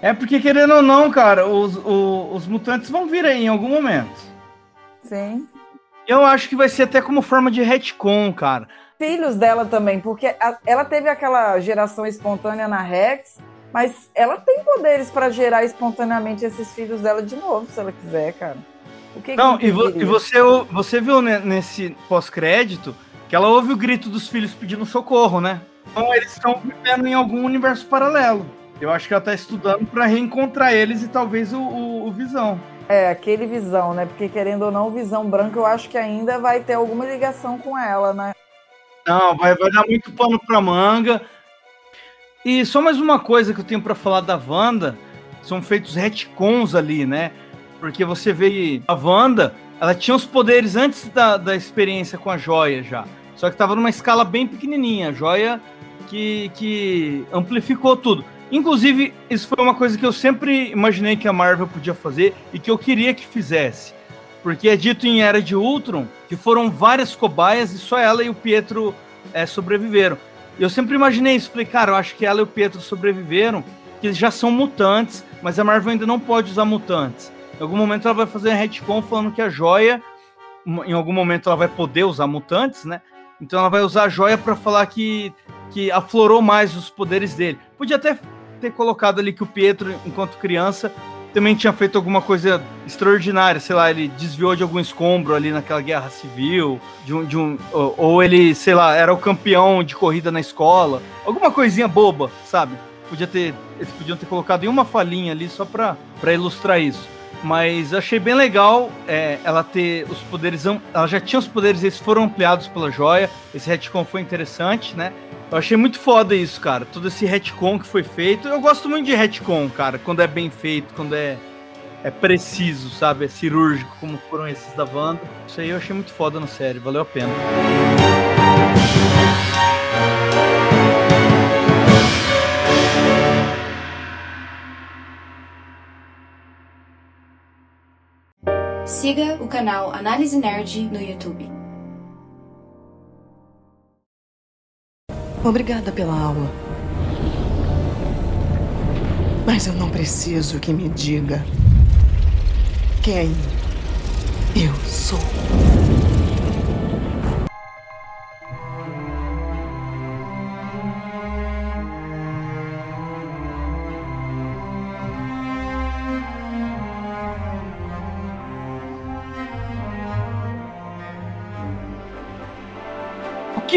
É porque, querendo ou não, cara, os, o- os mutantes vão vir aí em algum momento. Sim. Eu acho que vai ser até como forma de retcon, cara. Filhos dela também, porque a- ela teve aquela geração espontânea na Rex, mas ela tem poderes para gerar espontaneamente esses filhos dela de novo, se ela quiser, cara. O que que Não, e, vo- impediria? e você, você viu né, nesse pós-crédito que ela ouve o grito dos filhos pedindo socorro, né? Então eles estão vivendo em algum universo paralelo. Eu acho que ela tá estudando pra reencontrar eles e talvez o, o- o Visão. É, aquele Visão, né? Porque querendo ou não, o Visão Branco eu acho que ainda vai ter alguma ligação com ela, né? Não, vai, vai dar muito pano pra manga. E só mais uma coisa que eu tenho pra falar da Wanda, são feitos retcons ali, né? Porque você vê a Wanda, ela tinha os poderes antes da, da experiência com a joia já. Só que tava numa escala bem pequenininha, a joia que, que amplificou tudo. Inclusive, isso foi uma coisa que eu sempre imaginei que a Marvel podia fazer e que eu queria que fizesse. Porque é dito em Era de Ultron que foram várias cobaias e só ela e o Pietro é, sobreviveram. Eu sempre imaginei isso. Falei, cara, eu acho que ela e o Pietro sobreviveram, que eles já são mutantes, mas a Marvel ainda não pode usar mutantes. Em algum momento ela vai fazer um retcon falando que a joia, em algum momento ela vai poder usar mutantes, né? Então ela vai usar a joia para falar que, que aflorou mais os poderes dele. Podia até ter colocado ali que o Pietro, enquanto criança, também tinha feito alguma coisa extraordinária, sei lá, ele desviou de algum escombro ali naquela guerra civil, de um, de um ou, ele, sei lá, era o campeão de corrida na escola, alguma coisinha boba, sabe? Podia ter, eles podiam ter colocado em uma falinha ali só pra, pra ilustrar isso. Mas achei bem legal é, ela ter os poderes. Ela já tinha os poderes, eles foram ampliados pela joia. Esse retcon foi interessante, né? Eu achei muito foda isso, cara. Todo esse retcon que foi feito. Eu gosto muito de retcon, cara. Quando é bem feito, quando é, é preciso, sabe? É cirúrgico, como foram esses da Wanda. Isso aí eu achei muito foda na série. Valeu a pena. Siga o canal Análise Nerd no YouTube. Obrigada pela aula. Mas eu não preciso que me diga quem eu sou.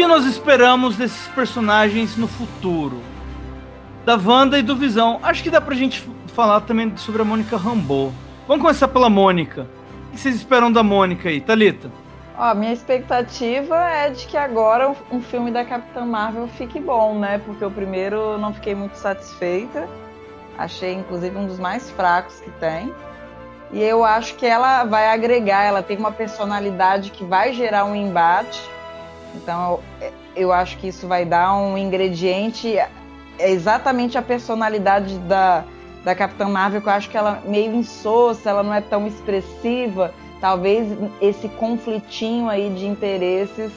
Que nós esperamos desses personagens no futuro? Da Wanda e do Visão. Acho que dá pra gente falar também sobre a Mônica Rambeau. Vamos começar pela Mônica. O que vocês esperam da Mônica aí, Thalita? Ó, minha expectativa é de que agora um filme da Capitã Marvel fique bom, né? Porque o primeiro não fiquei muito satisfeita. Achei, inclusive, um dos mais fracos que tem. E eu acho que ela vai agregar, ela tem uma personalidade que vai gerar um embate. Então, eu acho que isso vai dar um ingrediente. É exatamente a personalidade da, da Capitã Marvel, que eu acho que ela é meio insossa, ela não é tão expressiva. Talvez esse conflitinho aí de interesses,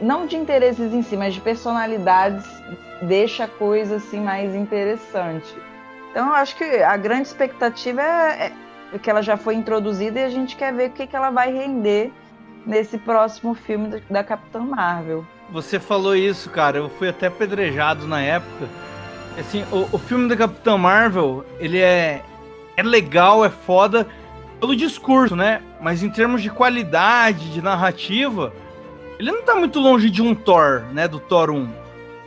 não de interesses em si, mas de personalidades, deixa a coisa assim mais interessante. Então, eu acho que a grande expectativa é, é que ela já foi introduzida e a gente quer ver o que, que ela vai render nesse próximo filme da Capitã Marvel. Você falou isso, cara. Eu fui até apedrejado na época. Assim, o, o filme da Capitã Marvel, ele é, é legal, é foda pelo discurso, né? Mas em termos de qualidade, de narrativa, ele não tá muito longe de um Thor, né? Do Thor 1.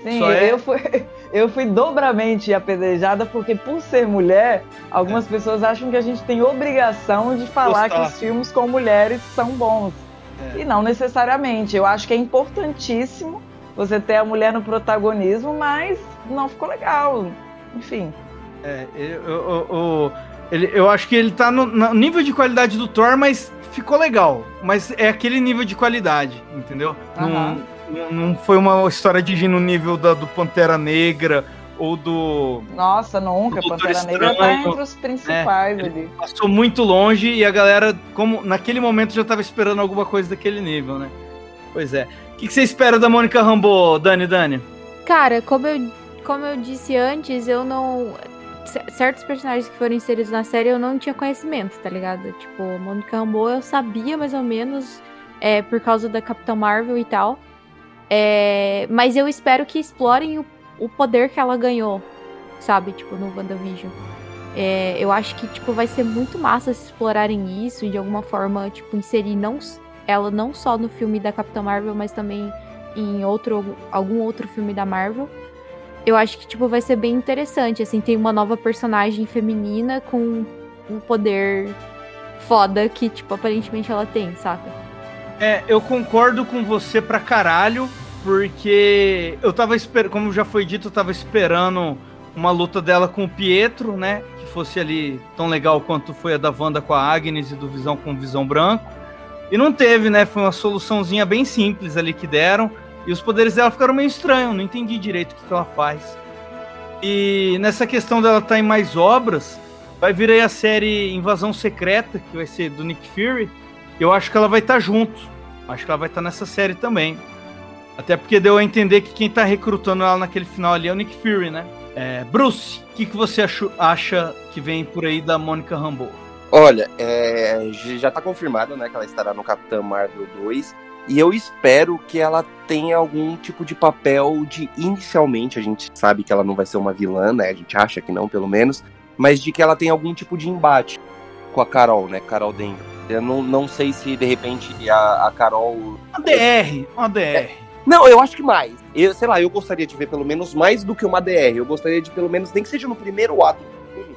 Sim, é... eu, fui, [LAUGHS] eu fui dobramente apedrejada porque, por ser mulher, algumas é. pessoas acham que a gente tem obrigação de falar Gostar. que os filmes com mulheres são bons. É. E não necessariamente. Eu acho que é importantíssimo você ter a mulher no protagonismo, mas não ficou legal. Enfim. É, eu, eu, eu, ele, eu acho que ele tá no, no, nível de qualidade do Thor, mas ficou legal. Mas é aquele nível de qualidade, entendeu? Uhum. Não, não, não, foi uma história de no nível da, do Pantera Negra ou do. Nossa, nunca. Do Pantera Estranho, Negra tá entre os principais é, ali. Passou muito longe e a galera, como naquele momento, já tava esperando alguma coisa daquele nível, né? Pois é. O que, que você espera da Mônica Rambo, Dani, Dani? Cara, como eu, como eu disse antes, eu não. Certos personagens que foram inseridos na série eu não tinha conhecimento, tá ligado? Tipo, Mônica Rambo eu sabia mais ou menos é, por causa da Capitã Marvel e tal. É, mas eu espero que explorem o o poder que ela ganhou, sabe? Tipo, no WandaVision. É, eu acho que, tipo, vai ser muito massa se explorarem isso e de alguma forma, tipo, inserir não, ela não só no filme da Capitã Marvel, mas também em outro, algum outro filme da Marvel. Eu acho que, tipo, vai ser bem interessante, assim, tem uma nova personagem feminina com um poder foda que, tipo, aparentemente ela tem, saca? É, eu concordo com você pra caralho, porque eu tava esperando, como já foi dito, eu tava esperando uma luta dela com o Pietro, né? Que fosse ali tão legal quanto foi a da Wanda com a Agnes e do Visão com o Visão Branco. E não teve, né? Foi uma soluçãozinha bem simples ali que deram. E os poderes dela ficaram meio estranhos, não entendi direito o que, que ela faz. E nessa questão dela estar tá em mais obras, vai vir aí a série Invasão Secreta, que vai ser do Nick Fury. Eu acho que ela vai estar tá junto. Acho que ela vai estar tá nessa série também. Até porque deu a entender que quem tá recrutando ela naquele final ali é o Nick Fury, né? É, Bruce, o que, que você acha, que vem por aí da Mônica Rambeau? Olha, é, já tá confirmado, né, que ela estará no Capitão Marvel 2. E eu espero que ela tenha algum tipo de papel de. Inicialmente, a gente sabe que ela não vai ser uma vilã, né? A gente acha que não, pelo menos. Mas de que ela tenha algum tipo de embate com a Carol, né? Carol Denver. Eu não, não sei se de repente a, a Carol. Uma DR, uma DR. É, não, eu acho que mais. Eu, sei lá, eu gostaria de ver pelo menos mais do que uma DR. Eu gostaria de pelo menos, nem que seja no primeiro ato do filme,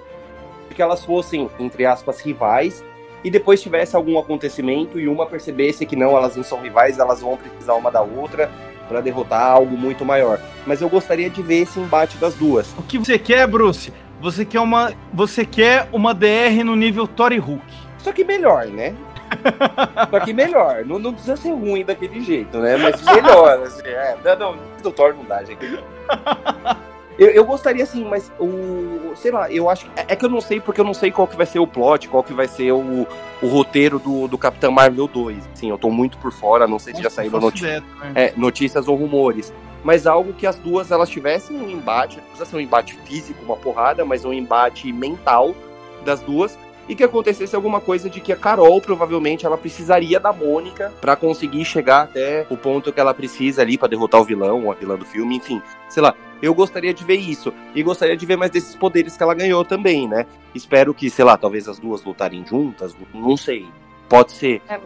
que elas fossem, entre aspas, rivais, e depois tivesse algum acontecimento e uma percebesse que não, elas não são rivais, elas vão precisar uma da outra para derrotar algo muito maior. Mas eu gostaria de ver esse embate das duas. O que você quer, Bruce? Você quer uma, você quer uma DR no nível Thor e Hulk. Só que melhor, né? Só que melhor. Não, não, precisa ser ruim daquele jeito, né? Mas melhor, assim. É, não, não, do Thor não dá, gente. Eu, eu, gostaria, assim, mas o. Sei lá, eu acho. É, é, que eu não sei, porque eu não sei qual que vai ser o plot, qual que vai ser o, o roteiro do, do Capitão Marvel 2. Sim, eu tô muito por fora, não sei se já saíram notícias, é, notícias ou rumores. Mas algo que as duas elas tivessem um embate, não precisa ser um embate físico, uma porrada, mas um embate mental das duas e que acontecesse alguma coisa de que a Carol provavelmente ela precisaria da Mônica para conseguir chegar até o ponto que ela precisa ali para derrotar o vilão ou a vilã do filme, enfim, sei lá. Eu gostaria de ver isso e gostaria de ver mais desses poderes que ela ganhou também, né? Espero que, sei lá, talvez as duas lutarem juntas, não sei. Pode ser. É,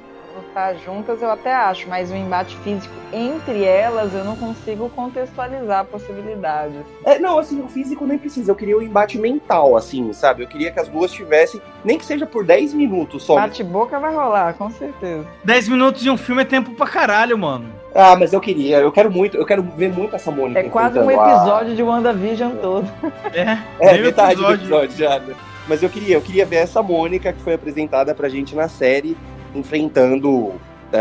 lutar juntas eu até acho, mas o embate físico entre elas eu não consigo contextualizar possibilidades. É, não, assim, o físico nem precisa. Eu queria o embate mental, assim, sabe? Eu queria que as duas tivessem, nem que seja por 10 minutos só. Bate-boca vai rolar, com certeza. 10 minutos de um filme é tempo pra caralho, mano. Ah, mas eu queria, eu quero muito, eu quero ver muito essa Mônica. É quase um enfrentando a- episódio de WandaVision todo. É, É, metade do episódio. episódio já. né? Mas eu queria, eu queria ver essa Mônica que foi apresentada pra gente na série, enfrentando,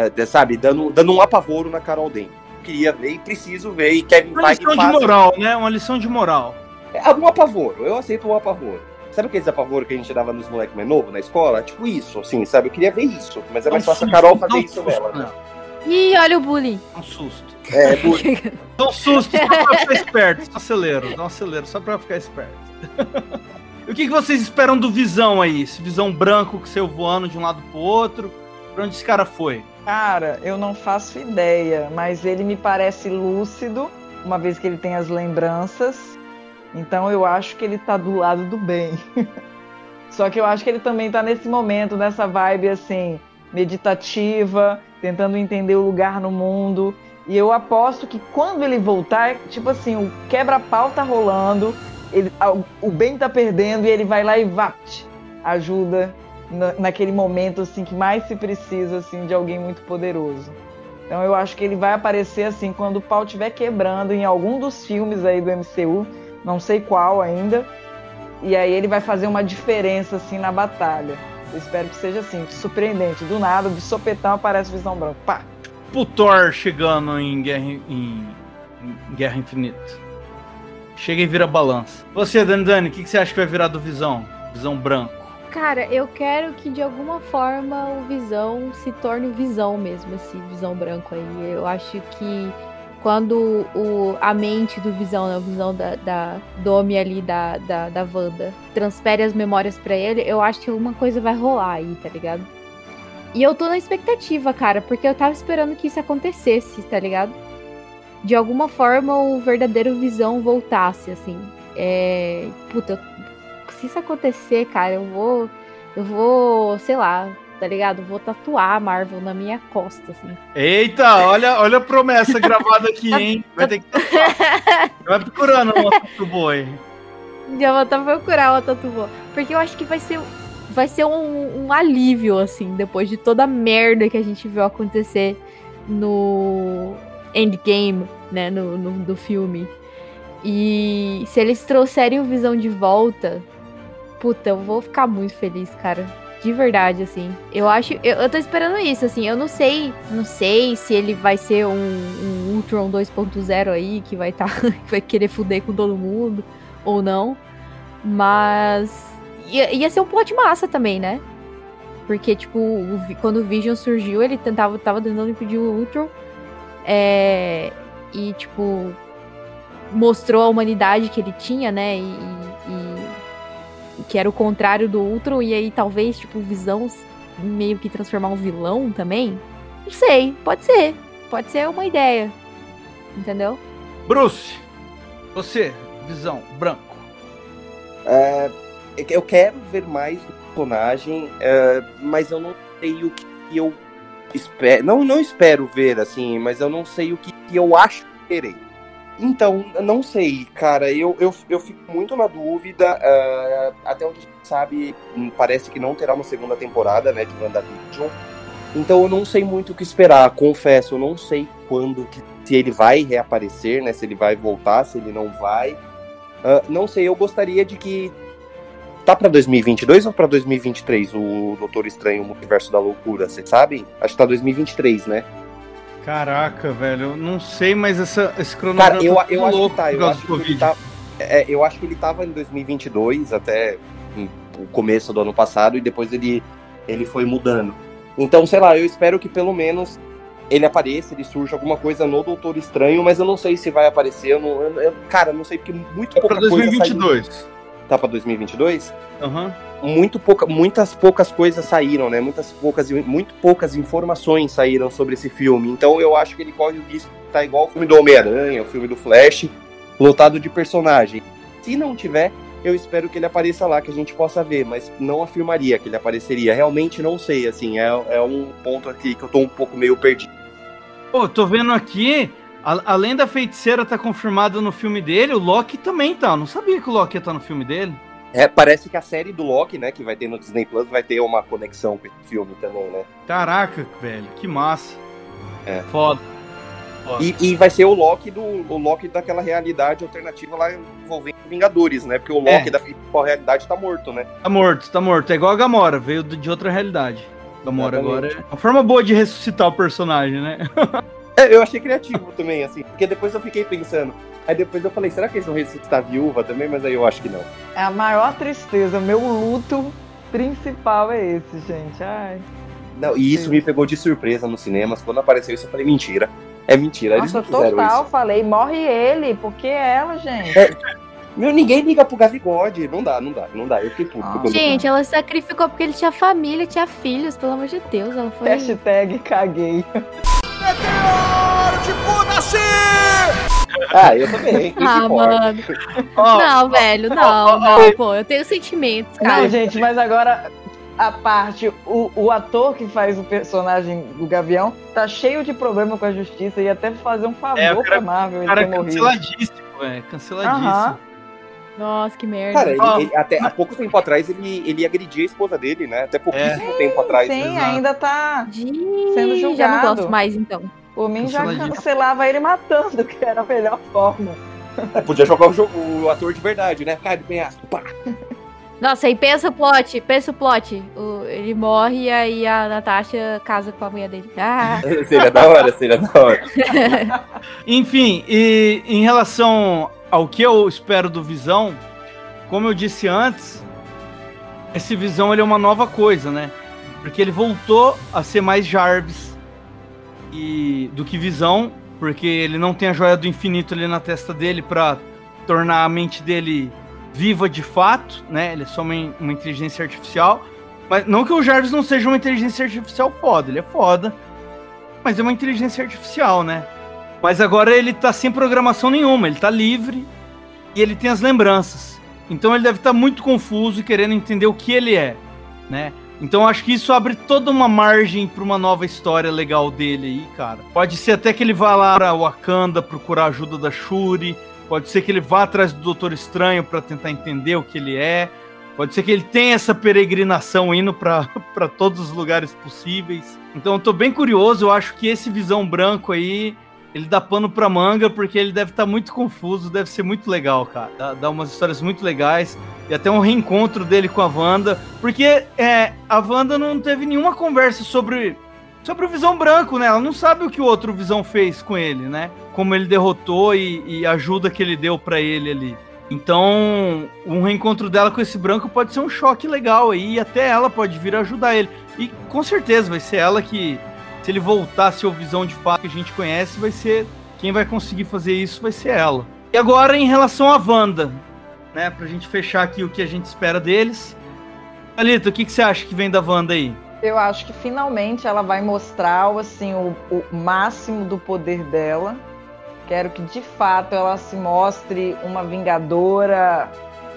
de- sabe, dando, dando um apavoro na Carol Dane. Queria ver e preciso ver. E Kevin Uma Feige lição de faz moral, né? Uma lição de moral. É um apavoro, eu aceito um apavoro. Sabe aqueles apavoro que a gente dava nos moleques mais novos na escola? Tipo isso, assim, sabe? Eu queria ver isso, mas é mais fácil a Carol fazer um isso susto nela. né? nela. Ih, olha o bullying. Dá um susto. É, bu- [LAUGHS] Dá um susto só pra ficar esperto. Só acelero, dá um acelero só pra ficar esperto. [LAUGHS] E o que, que vocês esperam do Visão aí? Esse Visão branco que saiu voando de um lado pro outro. Pra onde esse cara foi? Cara, eu não faço ideia, mas ele me parece lúcido, uma vez que ele tem as lembranças. Então eu acho que ele tá do lado do bem. [LAUGHS] Só que eu acho que ele também tá nesse momento, nessa vibe assim, meditativa, tentando entender o lugar no mundo. E eu aposto que quando ele voltar, tipo assim, o quebra-pau tá rolando, ele, o bem tá perdendo e ele vai lá e vapt, ajuda na- naquele momento assim que mais se precisa assim de alguém muito poderoso. Então eu acho que ele vai aparecer assim quando o pau estiver quebrando em algum dos filmes aí do MCU, não sei qual ainda. E aí ele vai fazer uma diferença assim na batalha. Eu espero que seja assim, surpreendente. Do nada, de sopetão aparece Visão Branco. Pá! Pro Thor chegando em Guerra, em, em Guerra Infinita. Chega e vira balança. Você, Dani Dani, o que, que você acha que vai virar do Visão? Visão branco. Cara, eu quero que de alguma forma o Visão se torne Visão mesmo, esse Visão branco aí. Eu acho que quando o, a mente do Visão, né, Visão da, da do homem ali da, da, da Wanda, transfere as memórias pra ele, eu acho que alguma coisa vai rolar aí, tá ligado? E eu tô na expectativa, cara, porque eu tava esperando que isso acontecesse, tá ligado? De alguma forma o verdadeiro Visão voltasse, assim. É. Puta, se isso acontecer, cara, eu vou. Eu vou, sei lá, tá ligado? Vou tatuar a Marvel na minha costa, assim. Eita, olha, olha a promessa gravada aqui, [LAUGHS] hein? Vai ter que tatuar. Vai procurando uma do boi. Já vou até procurar uma tatu boa. Porque eu acho que vai ser. Vai ser um, um alívio, assim, depois de toda a merda que a gente viu acontecer no Endgame, né? No, no, do filme. E se eles trouxerem o Visão de volta, puta, eu vou ficar muito feliz, cara. De verdade, assim. Eu acho. Eu, eu tô esperando isso, assim. Eu não sei. Não sei se ele vai ser um, um Ultron 2.0 aí, que vai tá, [LAUGHS] que vai querer fuder com todo mundo, ou não. Mas. Ia, ia ser um plot massa também, né? Porque, tipo, o quando o Vision surgiu, ele tentava, tava tentando impedir o Ultron. É, e, tipo, mostrou a humanidade que ele tinha, né? E, e- e que era o contrário do Ultron. E aí, talvez, tipo, Visão meio que transformar um vilão também. Não sei, pode ser. Pode ser uma ideia. Entendeu? Bruce, você, Visão, branco. É, eu quero ver mais do personagem, é, mas eu não sei o que eu espero. Não, não espero ver, assim, mas eu não sei o que eu acho que verei. Então, não sei, cara. Eu, eu, eu fico muito na dúvida. é, até onde a gente sabe, hum, parece que não terá uma segunda temporada, né, de WandaVision. Então eu não sei muito o que esperar, confesso, eu não sei quando, que, se ele vai reaparecer, né? Se ele vai voltar, se ele não vai. Ah, não sei, eu gostaria de que. Tá pra 2022 ou pra 2023 o Doutor Estranho, o Multiverso da Loucura, vocês sabem? Acho que tá 2023, né? Caraca, velho, eu não sei, mas essa, esse cronograma Cara, eu, tá eu acho que tá. Eu acho que, tá é, eu acho que ele tava em 2022, até em- o começo do ano passado, e depois ele, ele foi mudando. Então, sei lá, eu espero que pelo menos ele apareça, ele surja alguma coisa no Doutor Estranho, mas eu não sei se vai aparecer. Eu não, eu- eu- cara, eu não sei, porque muito É pouca pra coisa saiu. 2022. Tá pra 2022? Aham. muito pouca, muitas poucas coisas saíram, né? Muitas poucas, muito poucas informações saíram sobre esse filme. Então eu acho que ele corre o risco de estar igual o filme do Homem-Aranha, o filme do Flash, lotado de personagem. Se não tiver, eu espero que ele apareça lá, que a gente possa ver, mas não afirmaria que ele apareceria. Realmente não sei, assim, é, é um ponto aqui que eu tô um pouco meio perdido. Pô, tô vendo aqui, a- além da feiticeira tá confirmada no filme dele, o Loki também tá. Eu não sabia que o Loki ia estar no filme dele. É, parece que a série do Loki, né, que vai ter no Disney Plus, vai ter uma conexão com esse filme também, né? Caraca, velho, que massa. É. Foda. Foda. E, e vai ser o Loki do o Loki daquela realidade alternativa lá envolvendo Vingadores, né? Porque o Loki É. da principal realidade tá morto, né? Tá morto, tá morto. É igual a Gamora, veio de de outra realidade. Gamora Exatamente. agora é uma forma boa de ressuscitar o personagem, né? [LAUGHS] É, [LAUGHS] eu achei criativo também, assim, porque depois eu fiquei pensando. Aí depois eu falei, será que eles vão ressuscitar a viúva também? Mas aí eu acho que não. É a maior tristeza. Meu luto principal é esse, gente. Ai. Não, e isso me pegou de surpresa nos cinemas. Quando apareceu isso, eu falei, mentira. É mentira, eles Nossa, não total, isso. falei, morre ele, porque ela, gente. É, Meu, ninguém liga pro Gavigode. Não dá, não dá, não dá. Eu fiquei puto. Ah. Gente, ela se sacrificou porque ele tinha família, tinha filhos, pelo amor de Deus. Ela foi. Hashtag caguei. Ah, eu também. Ah, mano. Ó, Não, velho, não, não, pô. Eu tenho sentimentos, cara. Não, gente, mas agora a parte, o, o ator que faz o personagem do Gavião tá cheio de problema com a justiça e até fazer um favor É, cara- pra Marvel o ele cara é canceladíssimo, velho. Canceladíssimo. Nossa, que merda. Cara, ele- ele- até há pouco tempo atrás ele, ele agredia a esposa dele, né? Até pouquíssimo tempo atrás. Sim, ainda tá. Sendo Já julgado. não gosto mais, então. Por mim já cancelava ele matando, [LAUGHS] que era a melhor forma. É, podia jogar o, jogo, o ator de verdade, né? Cara de penhasco, pá. Nossa, aí pensa o plot, pensa o plot. O- ele morre e aí a Natasha casa com a mulher dele. Ah, [LAUGHS] seria da hora, seria da hora. Enfim, e em relação ao que eu espero do Visão, como eu disse antes, esse Visão ele é uma nova coisa, né? Porque ele voltou a ser mais Jarvis e do que Visão, porque ele não tem a joia do infinito ali na testa dele pra tornar a mente dele viva de fato, né? Ele é só uma, uma inteligência artificial. Mas não que o Jarvis não seja uma inteligência artificial foda, ele é foda. Mas é uma inteligência artificial, né? Mas agora ele tá sem programação nenhuma, ele tá livre e ele tem as lembranças. Então ele deve estar muito confuso e querendo entender o que ele é, né? Então acho que isso abre toda uma margem para uma nova história legal dele aí, cara. Pode ser até que ele vá lá pra Wakanda procurar ajuda da Shuri, pode ser que ele vá atrás do Doutor Estranho para tentar entender o que ele é. Pode ser que ele tenha essa peregrinação indo para [LAUGHS] todos os lugares possíveis. Então eu tô bem curioso, eu acho que esse Visão Branco aí, ele dá pano pra manga, porque ele deve estar muito confuso, deve ser muito legal, cara. Dá, dá umas histórias muito legais. E até um reencontro dele com a Wanda. Porque é, a Wanda não teve nenhuma conversa sobre, sobre o Visão Branco, né? Ela não sabe o que o outro Visão fez com ele, né? Como ele derrotou e, e a ajuda que ele deu pra ele ali. Então, um reencontro dela com esse branco pode ser um choque legal aí, e até ela pode vir ajudar ele. E com certeza vai ser ela que, se ele voltar a ser o visão de fato que a gente conhece, vai ser. Quem vai conseguir fazer isso vai ser ela. E agora, em relação à Wanda, né? Pra gente fechar aqui o que a gente espera deles. Alita, o que, que você acha que vem da Wanda aí? Eu acho que finalmente ela vai mostrar assim, o, o máximo do poder dela. Quero que de fato ela se mostre uma vingadora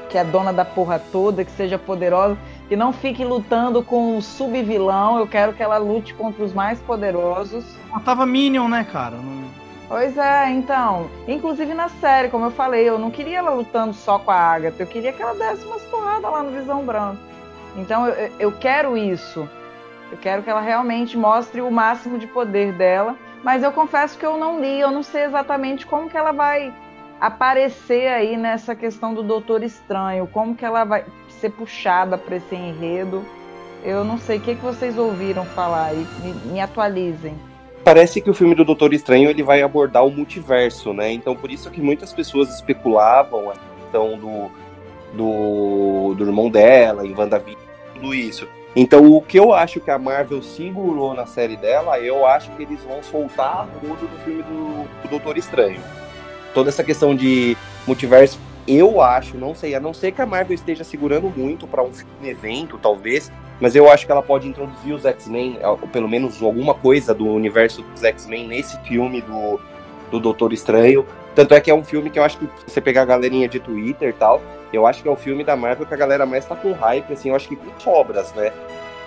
que é dona da porra toda, que seja poderosa, que não fique lutando com o subvilão. Eu quero que ela lute contra os mais poderosos. Ela tava Minion, né, cara? Não- Pois é, então. Inclusive na série, como eu falei, eu não queria ela lutando só com a Agatha, eu queria que ela desse umas porradas lá no Visão Branco. Então eu, eu- eu quero isso. Eu quero que ela realmente mostre o máximo de poder dela. Mas eu confesso que eu não li, eu não sei exatamente como que ela vai aparecer aí nessa questão do Doutor Estranho, como que ela vai ser puxada para esse enredo. Eu não sei o que, que vocês ouviram falar aí, me, me atualizem. Parece que o filme do Doutor Estranho ele vai abordar o multiverso, né? Então por isso que muitas pessoas especulavam a questão do, do, do irmão dela, em WandaVision, tudo isso. Então o que eu acho que a Marvel segurou na série dela, eu acho que eles vão soltar rodo no filme do, do Doutor Estranho. Toda essa questão de multiverso, eu acho, não sei, a não ser que a Marvel esteja segurando muito para um evento, talvez, mas eu acho que ela pode introduzir os X-Men, ou pelo menos alguma coisa do universo dos X-Men nesse filme do, do Doutor Estranho. Tanto é que é um filme que eu acho que se você pegar a galerinha de Twitter e tal, Eu acho que é o filme da Marvel que a galera mais tá com hype, assim, eu acho que com sobras, né?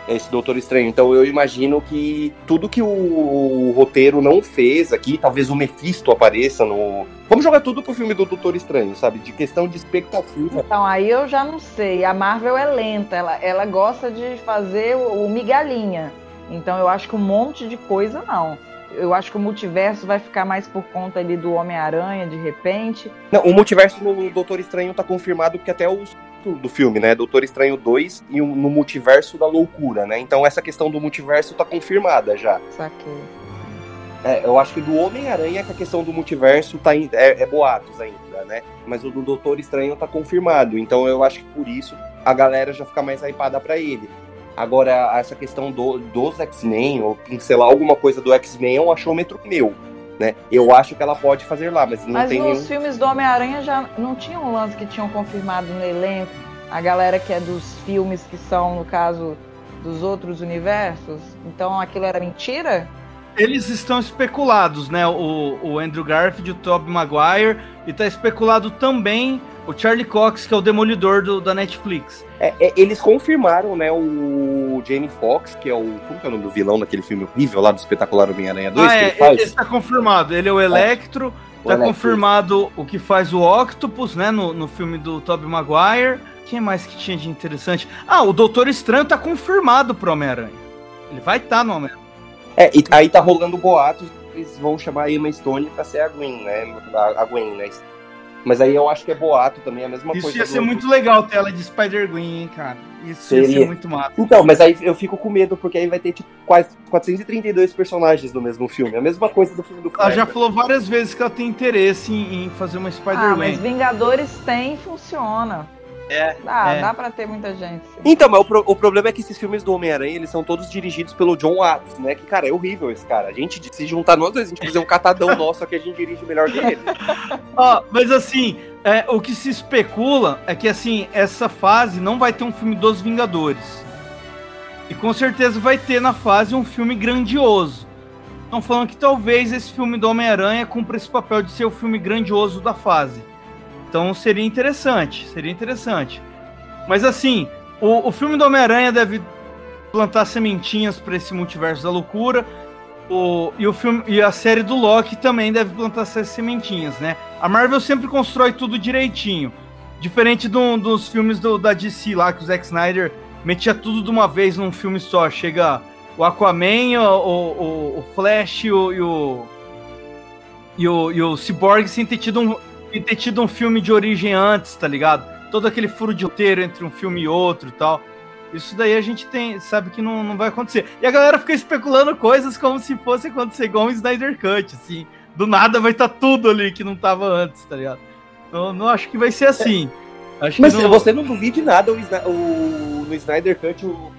Esse Doutor Estranho. Então eu imagino que tudo que o, o roteiro não fez aqui, talvez o Mephisto apareça no. Vamos jogar tudo pro filme do Doutor Estranho, sabe? De questão de expectativa. Então, aí eu já não sei. A Marvel é lenta, ela, ela gosta de fazer o, o migalhinha. Então eu acho que um monte de coisa não. Eu acho que o multiverso vai ficar mais por conta ali do Homem-Aranha, de repente. Não, o multiverso no Doutor Estranho tá confirmado porque até do filme, né? Doutor Estranho 2 e no multiverso da loucura, né? Então essa questão do multiverso tá confirmada já. Saquei. É, eu acho que do Homem-Aranha que a questão do multiverso tá em, é, é, boatos ainda, né? Mas o do Doutor Estranho tá confirmado. Então eu acho que por isso a galera já fica mais hypada pra ele. Agora, essa questão do, dos X-Men, ou pincelar alguma coisa do X-Men, é um achômetro meu. Né? Eu acho que ela pode fazer lá, mas não mas tem nos nenhum... filmes do Homem-Aranha já não tinha um lance que tinham confirmado no elenco? A galera que é dos filmes que são, no caso, dos outros universos? Então aquilo era mentira? Eles estão especulados, né? O, o Andrew Garfield, o Tobey Maguire, e tá especulado também o Charlie Cox, que é o demolidor do, da Netflix. É, é, eles confirmaram, né, o Jamie Foxx, que é o. Como que é o nome do vilão daquele filme horrível lá do espetacular Homem-Aranha 2? Ah, é, ele faz? esse tá confirmado. Ele é o Electro. O Tá Electro. confirmado o que faz o Octopus, né? No, no filme do Tobey Maguire. Quem mais que tinha de interessante? Ah, o Doutor Estranho tá confirmado pro Homem-Aranha. Ele vai estar tá no Homem-Aranha. É, e aí tá rolando boatos, eles vão chamar a Emma Stone pra ser a Gwen, né? A Gwen, né? Mas aí eu acho que é boato também, é a mesma Isso coisa. ia do- ser muito legal ter ela de Spider-Gwen, hein, cara. Isso ia Seria. ser muito massa. Então, mas aí eu fico com medo, porque aí vai ter tipo, quase 432 personagens no mesmo filme. A mesma coisa do filme do Ela Flash. já falou várias vezes que ela tem interesse em, em fazer uma Ah, Spider-Man. mas Vingadores tem e funciona. É, Dá, é. dá pra ter muita gente. sim. Então, mas o, pro- o problema é que esses filmes do Homem-Aranha, eles são todos dirigidos pelo John Watts, né? Que, cara, é horrível esse cara. A gente, se juntar nós dois, a gente fazer um catadão [LAUGHS] nosso, só que a gente dirige melhor que ele. [LAUGHS] Ó, mas assim, é, o que se especula é que assim, essa fase não vai ter um filme dos Vingadores. E com certeza vai ter na fase um filme grandioso. Estão falando que talvez esse filme do Homem-Aranha cumpra esse papel de ser o filme grandioso da fase. Então seria interessante, seria interessante. Mas assim, o, o filme do Homem-Aranha deve plantar sementinhas para esse multiverso da loucura. O, e, o filme, e a série do Loki também deve plantar essas sementinhas, né? A Marvel sempre constrói tudo direitinho. Diferente do- dos filmes do- da DC lá, que o Zack Snyder metia tudo de uma vez num filme só. Chega o Aquaman, o, o- o Flash o, e o, e o, e o Cyborg sem ter, tido um, sem ter tido um filme de origem antes, tá ligado? Todo aquele furo de roteiro entre um filme e outro e tal. Isso daí a gente tem, sabe que não, não vai acontecer. E a galera fica especulando coisas como se fosse acontecer igual um Snyder Cut, assim. Do nada vai estar tudo ali que não tava antes, tá ligado? Não, não acho que vai ser assim. Acho Mas que não... você não duvide nada o, o- no Snyder Cut o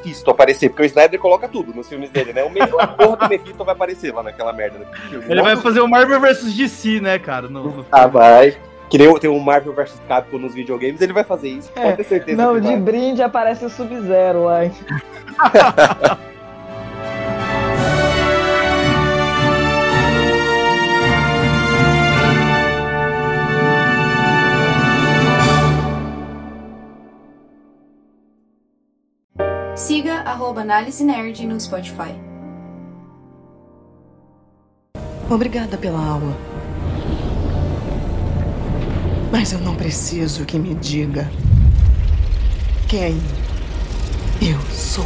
Mephisto aparecer, porque o Snyder coloca tudo nos filmes dele, né? O me- a porra do Mephisto vai aparecer lá naquela merda. filme. Ele vai Nossa, fazer o Marvel vs DC, né, cara? No, Ah, vai. Que nem tem o Marvel vs Capcom nos videogames, ele vai fazer isso, É, pode ter certeza. Não, de vai. brinde aparece o Sub-Zero lá. [LAUGHS] Siga arroba Análise Nerd no Spotify. Obrigada pela aula. Mas eu não preciso que me diga quem eu sou.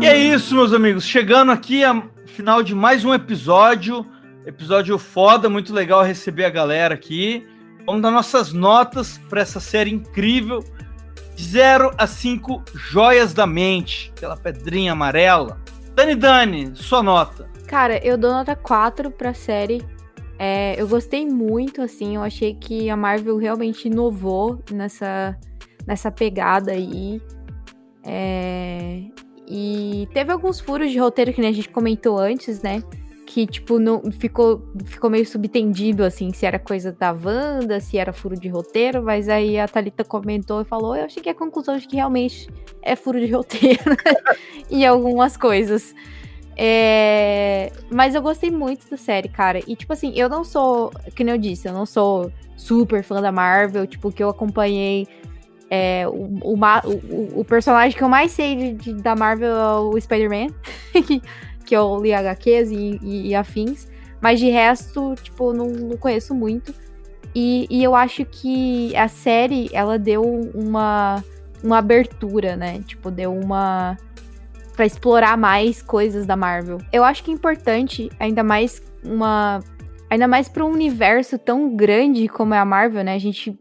E é isso, meus amigos. Chegando aqui ao final de mais um episódio. Episódio foda, muito legal receber a galera aqui. Vamos dar nossas notas para essa série incrível. De 0 a 5 joias da mente. Aquela pedrinha amarela. Dani Dani, sua nota. Cara, eu dou nota 4 pra série. É, eu gostei muito, assim, eu achei que a Marvel realmente inovou nessa, nessa pegada aí. É, e teve alguns furos de roteiro que a gente comentou antes, né? Que, tipo, não, ficou, ficou meio subtendido, assim, se era coisa da Wanda, se era furo de roteiro, mas aí a Thalita comentou e falou, eu cheguei à conclusão de que realmente é furo de [LAUGHS] roteiro em algumas coisas. É... Mas eu gostei muito da série, cara. E, tipo assim, eu não sou, que nem eu disse, eu não sou super fã da Marvel. Tipo, que eu acompanhei. É, o, o, o, o, personagem que eu mais sei de, de, da Marvel é o Spider-Man, [LAUGHS] que, eu li HQs e, e, e, afins. Mas de resto, tipo, não, não conheço muito. E, e eu acho que a série, ela deu uma, uma abertura, né? Tipo, deu uma para explorar mais coisas da Marvel. Eu acho que é importante, ainda mais uma ainda mais para um universo tão grande como é a Marvel, né? A gente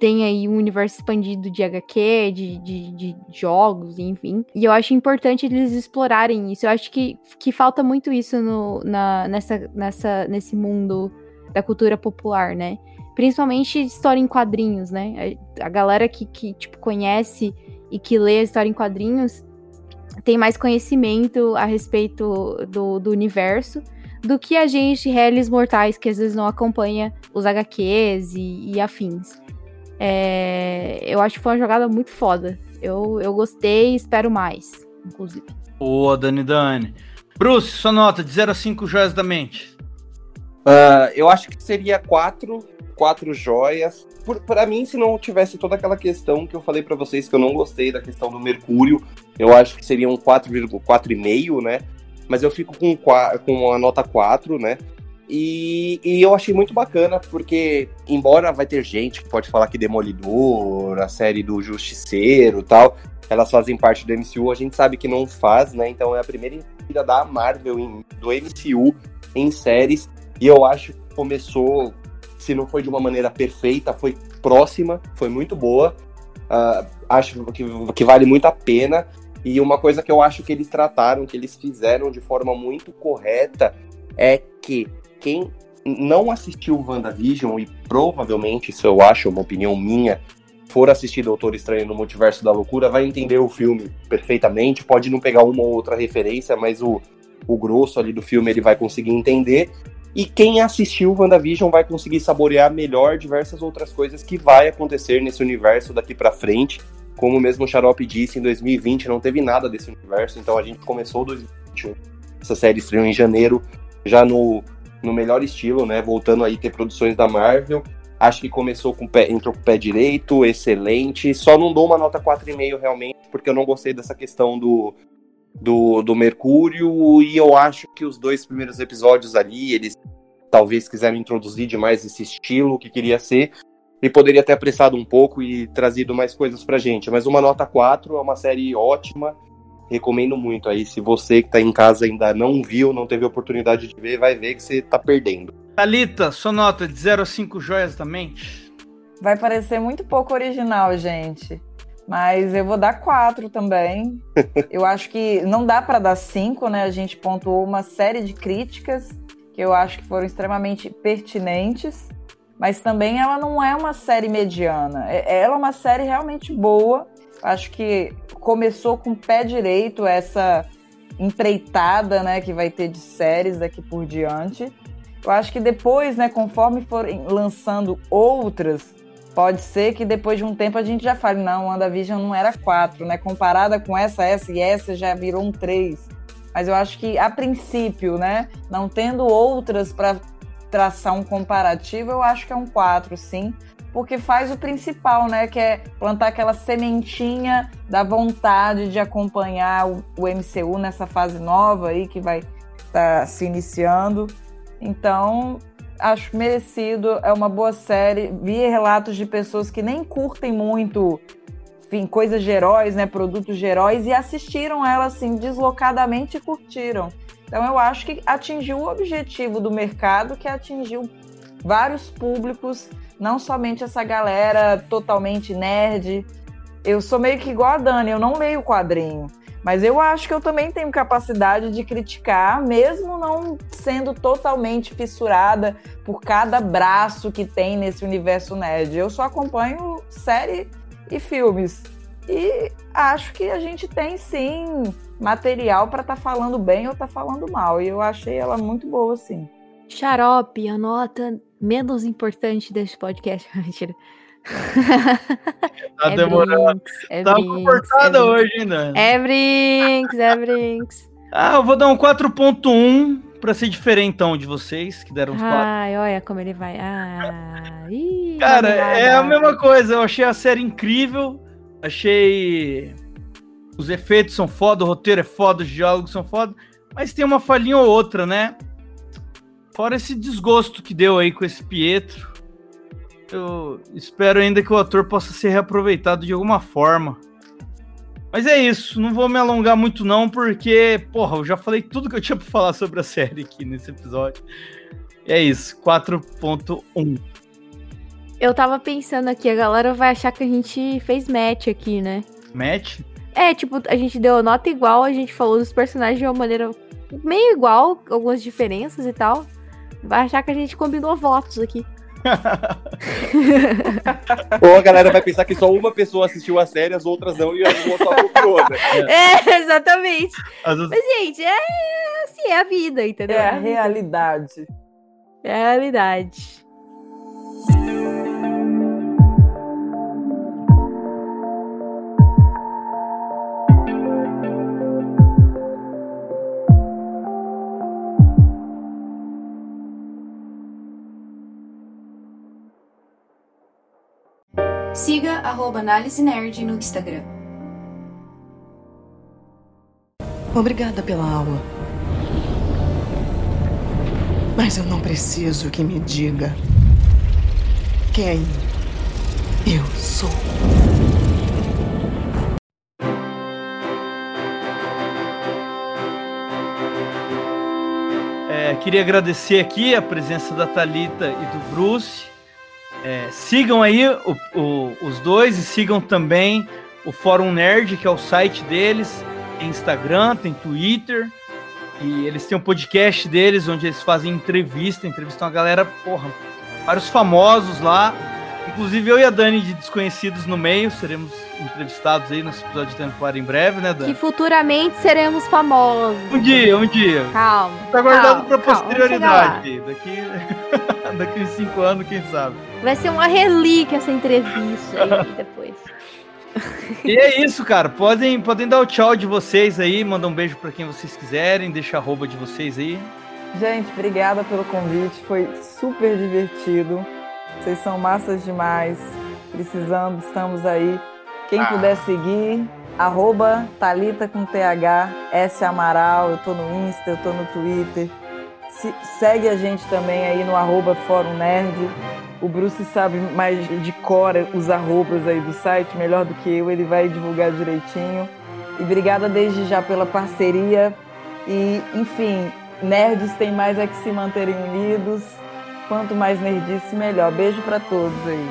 tem aí um universo expandido de HQ, de, de, de, jogos, enfim. E eu acho importante eles explorarem isso. Eu acho que, que falta muito isso no, na, nessa, nessa, nesse mundo da cultura popular, né? Principalmente história em quadrinhos, né? A, galera que, que, tipo, conhece e que lê a história em quadrinhos tem mais conhecimento a respeito do, do universo do que a gente, réis mortais, que às vezes não acompanha os HQs e, e afins. É, eu acho que foi uma jogada muito foda. Eu, eu gostei e espero mais, inclusive. Boa, Dani Dani. Bruce, sua nota de 0 a 5 joias da mente. Uh, eu acho que seria 4, 4 joias para mim, se não tivesse toda aquela questão que eu falei para vocês que eu não gostei da questão do Mercúrio, eu acho que seria um 4,4,5, né? Mas eu fico com, com a nota 4, né? E, e, eu achei muito bacana, porque, embora vai ter gente que pode falar que Demolidor, a série do Justiceiro tal, elas fazem parte do MCU, a gente sabe que não faz, né? Então é a primeira investida da Marvel, em, do MCU, em séries, e eu acho que começou se não foi de uma maneira perfeita, foi próxima, foi muito boa. Uh, acho que, que vale muito a pena. E uma coisa que eu acho que eles trataram, que eles fizeram de forma muito correta, é que quem não assistiu WandaVision, e provavelmente, isso eu acho, uma opinião minha, for assistir Doutor Estranho no Multiverso da Loucura, vai entender o filme perfeitamente. Pode não pegar uma ou outra referência, mas o, o grosso ali do filme ele vai conseguir entender. E quem assistiu WandaVision vai conseguir saborear melhor diversas outras coisas que vai acontecer nesse universo daqui para frente. Como mesmo o Xarope disse, em 2020 não teve nada desse universo, então a gente começou 2021. Essa série estreou em janeiro, já no, no melhor estilo, né? Voltando aí ter produções da Marvel. Acho que começou com o pé, entrou com o pé direito, excelente. Só não dou uma nota 4,5 realmente, porque eu não gostei dessa questão do, do, do Mercúrio, e eu acho que os dois primeiros episódios ali, eles talvez quiseram introduzir demais esse estilo que queria ser, e poderia ter apressado um pouco e trazido mais coisas pra gente. Mas uma nota 4 é uma série ótima, recomendo muito aí. Se você que tá em casa ainda não viu, não teve oportunidade de ver, vai ver que você tá perdendo. Thalita, sua nota de 0 a 5 joias da mente? Vai parecer muito pouco original, gente. Mas eu vou dar quatro também. [LAUGHS] eu acho que não dá para dar cinco, né? A gente pontuou uma série de críticas que eu acho que foram extremamente pertinentes. Mas também ela não é uma série mediana. É, ela é uma série realmente boa. Acho que começou com o pé direito essa empreitada, né, que vai ter de séries daqui por diante. Eu acho que depois, né, conforme forem lançando outras, Pode ser que depois de um tempo a gente já fale, não, WandaVision não era 4, né? Comparada com essa, essa e essa já virou um 3. Mas eu acho que, a princípio, né? Não tendo outras para traçar um comparativo, eu acho que é um 4, sim. Porque faz o principal, né? Que é plantar aquela sementinha da vontade de acompanhar o, MCU nessa fase nova aí que vai estar tá se iniciando. Então, acho merecido, é uma boa série. Vi relatos de pessoas que nem curtem muito, enfim, coisas de heróis, né, produtos de heróis e assistiram ela assim deslocadamente e curtiram. Então eu acho que atingiu o objetivo do mercado, que atingiu vários públicos, não somente essa galera totalmente nerd. Eu sou meio que igual a Dani, eu não leio quadrinho. Mas eu acho que eu também tenho capacidade de criticar, mesmo não sendo totalmente fissurada por cada braço que tem nesse universo nerd. Eu só acompanho série e filmes. E acho que a gente tem sim material para estar tá falando bem ou tá falando mal. E eu achei ela muito boa, sim. Xarope, a nota menos importante desse podcast. [LAUGHS] Mentira. Tá é demorando. Brinks, é tá comportada é hoje ainda. É Brinks, é Brinks. Ah, eu vou dar um 4.1 pra ser diferentão de vocês, que deram uns 4. Ai, olha como ele vai. Ah, [LAUGHS] ih, Cara, é a mesma coisa. Eu achei a série incrível. Achei. Os efeitos são foda, o roteiro é foda, os diálogos são foda. Mas tem uma falhinha ou outra, né? Fora esse desgosto que deu aí com esse Pietro. Eu espero ainda que o ator possa ser reaproveitado de alguma forma. Mas é isso, não vou me alongar muito não, porque, porra, eu já falei tudo que eu tinha pra falar sobre a série aqui nesse episódio. E é isso, 4.1. Eu tava pensando aqui, a galera vai achar que a gente fez match aqui, né? Match? É, tipo, a gente deu nota igual, a gente falou dos personagens de uma maneira meio igual, algumas diferenças e tal. Vai achar que a gente combinou votos aqui. [LAUGHS] Ou a galera vai pensar que só uma pessoa assistiu a série, as outras não, e as outras só copiou, né? É, exatamente. Às vezes- Mas, gente, é assim, é a vida, entendeu? É a vida. realidade. É a realidade. Siga arroba Análise Nerd no Instagram. Obrigada pela aula. Mas eu não preciso que me diga quem eu sou. É, queria agradecer aqui a presença da Talita e do Bruce. É, sigam aí o- o- os dois e sigam também o Fórum Nerd, que é o site deles. Tem Instagram, tem Twitter. E eles têm um podcast deles onde eles fazem entrevista, entrevistam a galera, porra, vários famosos lá. Inclusive eu e a Dani de Desconhecidos no meio, seremos entrevistados aí nosso episódio de temporada em breve, né, Que Dani? futuramente seremos famosos. Um dia, um dia. Calma. Tá guardado lá. posterioridade. Daqui, [LAUGHS] daqui uns cinco anos, quem sabe. Vai ser uma relíquia essa entrevista aí [LAUGHS] depois. E é isso, cara. Podem, podem dar o tchau de vocês aí, mandar um beijo pra quem vocês quiserem, deixa a arroba de vocês aí. Gente, obrigada pelo convite. Foi super divertido. Vocês são massas demais. Precisando, estamos aí. Quem puder seguir, arroba Thalita com TH, S Amaral, eu tô no Insta, eu tô no Twitter. Se- segue a gente também aí no arroba Fórum Nerd. O Bruce sabe mais de cor os arrobas aí do site, melhor do que eu, ele vai divulgar direitinho. E obrigada desde já pela parceria. E, enfim, nerds têm mais é que se manterem unidos. Quanto mais nerdice, melhor. Beijo pra todos aí.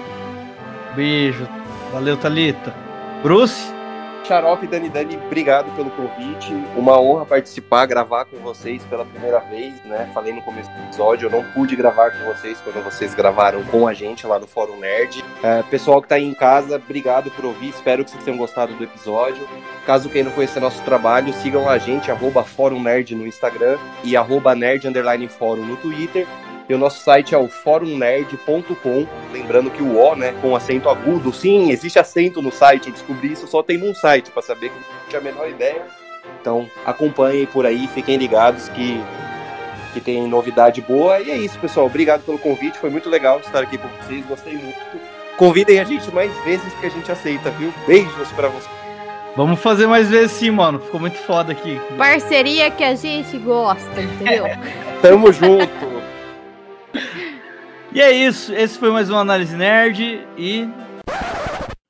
Beijo. Valeu, Thalita. Bruce? Xarope Dani Dani, obrigado pelo convite. Uma honra participar, gravar com vocês pela primeira vez, né? Falei no começo do episódio, eu não pude gravar com vocês quando vocês gravaram com a gente lá no Fórum Nerd. É, pessoal que tá aí em casa, obrigado por ouvir, espero que vocês tenham gostado do episódio. Caso quem não conheça nosso trabalho, sigam a gente, arroba Fórum Nerd no Instagram e arroba Nerd Underline Fórum no Twitter. E o nosso site é o forumnerd.com. Lembrando que o O, né, com acento agudo, sim, existe acento no site. Eu descobri isso só tem num site, para saber que eu não tinha a menor ideia. Então, acompanhem por aí, fiquem ligados que, que tem novidade boa. E é isso, pessoal. Obrigado pelo convite, foi muito legal estar aqui com vocês, gostei muito. Convidem a gente mais vezes que a gente aceita, viu? Beijos para vocês. Vamos fazer mais vezes sim, mano. Ficou muito foda aqui. Parceria que a gente gosta, entendeu? [LAUGHS] Tamo junto. E é isso. Esse foi mais uma Análise Nerd e...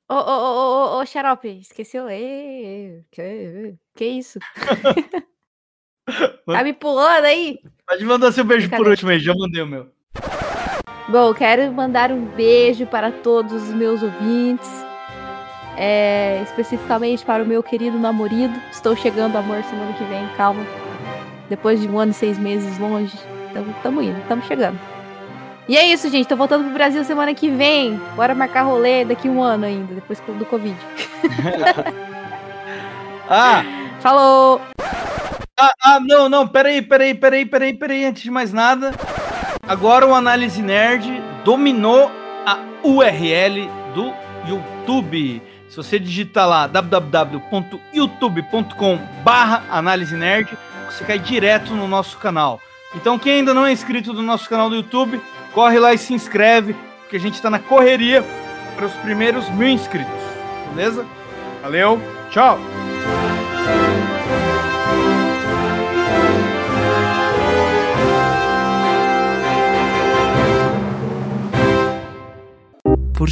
Ô, ô, ô, ô, ô, Xarope, esqueceu? Ê, que, que isso? [LAUGHS] tá me pulando aí? Pode mandar seu beijo por Cadê? último aí. Já mandei o meu. Bom, quero mandar um beijo para todos os meus ouvintes. é, especificamente para o meu querido namorado. Estou chegando, amor, semana que vem, calma. Depois de um ano e seis meses longe. Tamo, tamo indo, tamo chegando. E é isso, gente. Tô voltando pro Brasil semana que vem. Bora marcar rolê daqui um ano ainda, depois do Covid. [LAUGHS] Ah, Falou! ah, ah, não, não. Peraí, peraí, peraí, peraí, peraí. Antes de mais nada. Agora o Análise Nerd dominou a URL do YouTube. Se você digitar lá www.youtube.com barra análise nerd, você cai direto no nosso canal. Então, quem ainda não é inscrito no nosso canal do YouTube, corre lá e se inscreve, porque a gente está na correria para os primeiros mil inscritos. Beleza? Valeu, tchau! por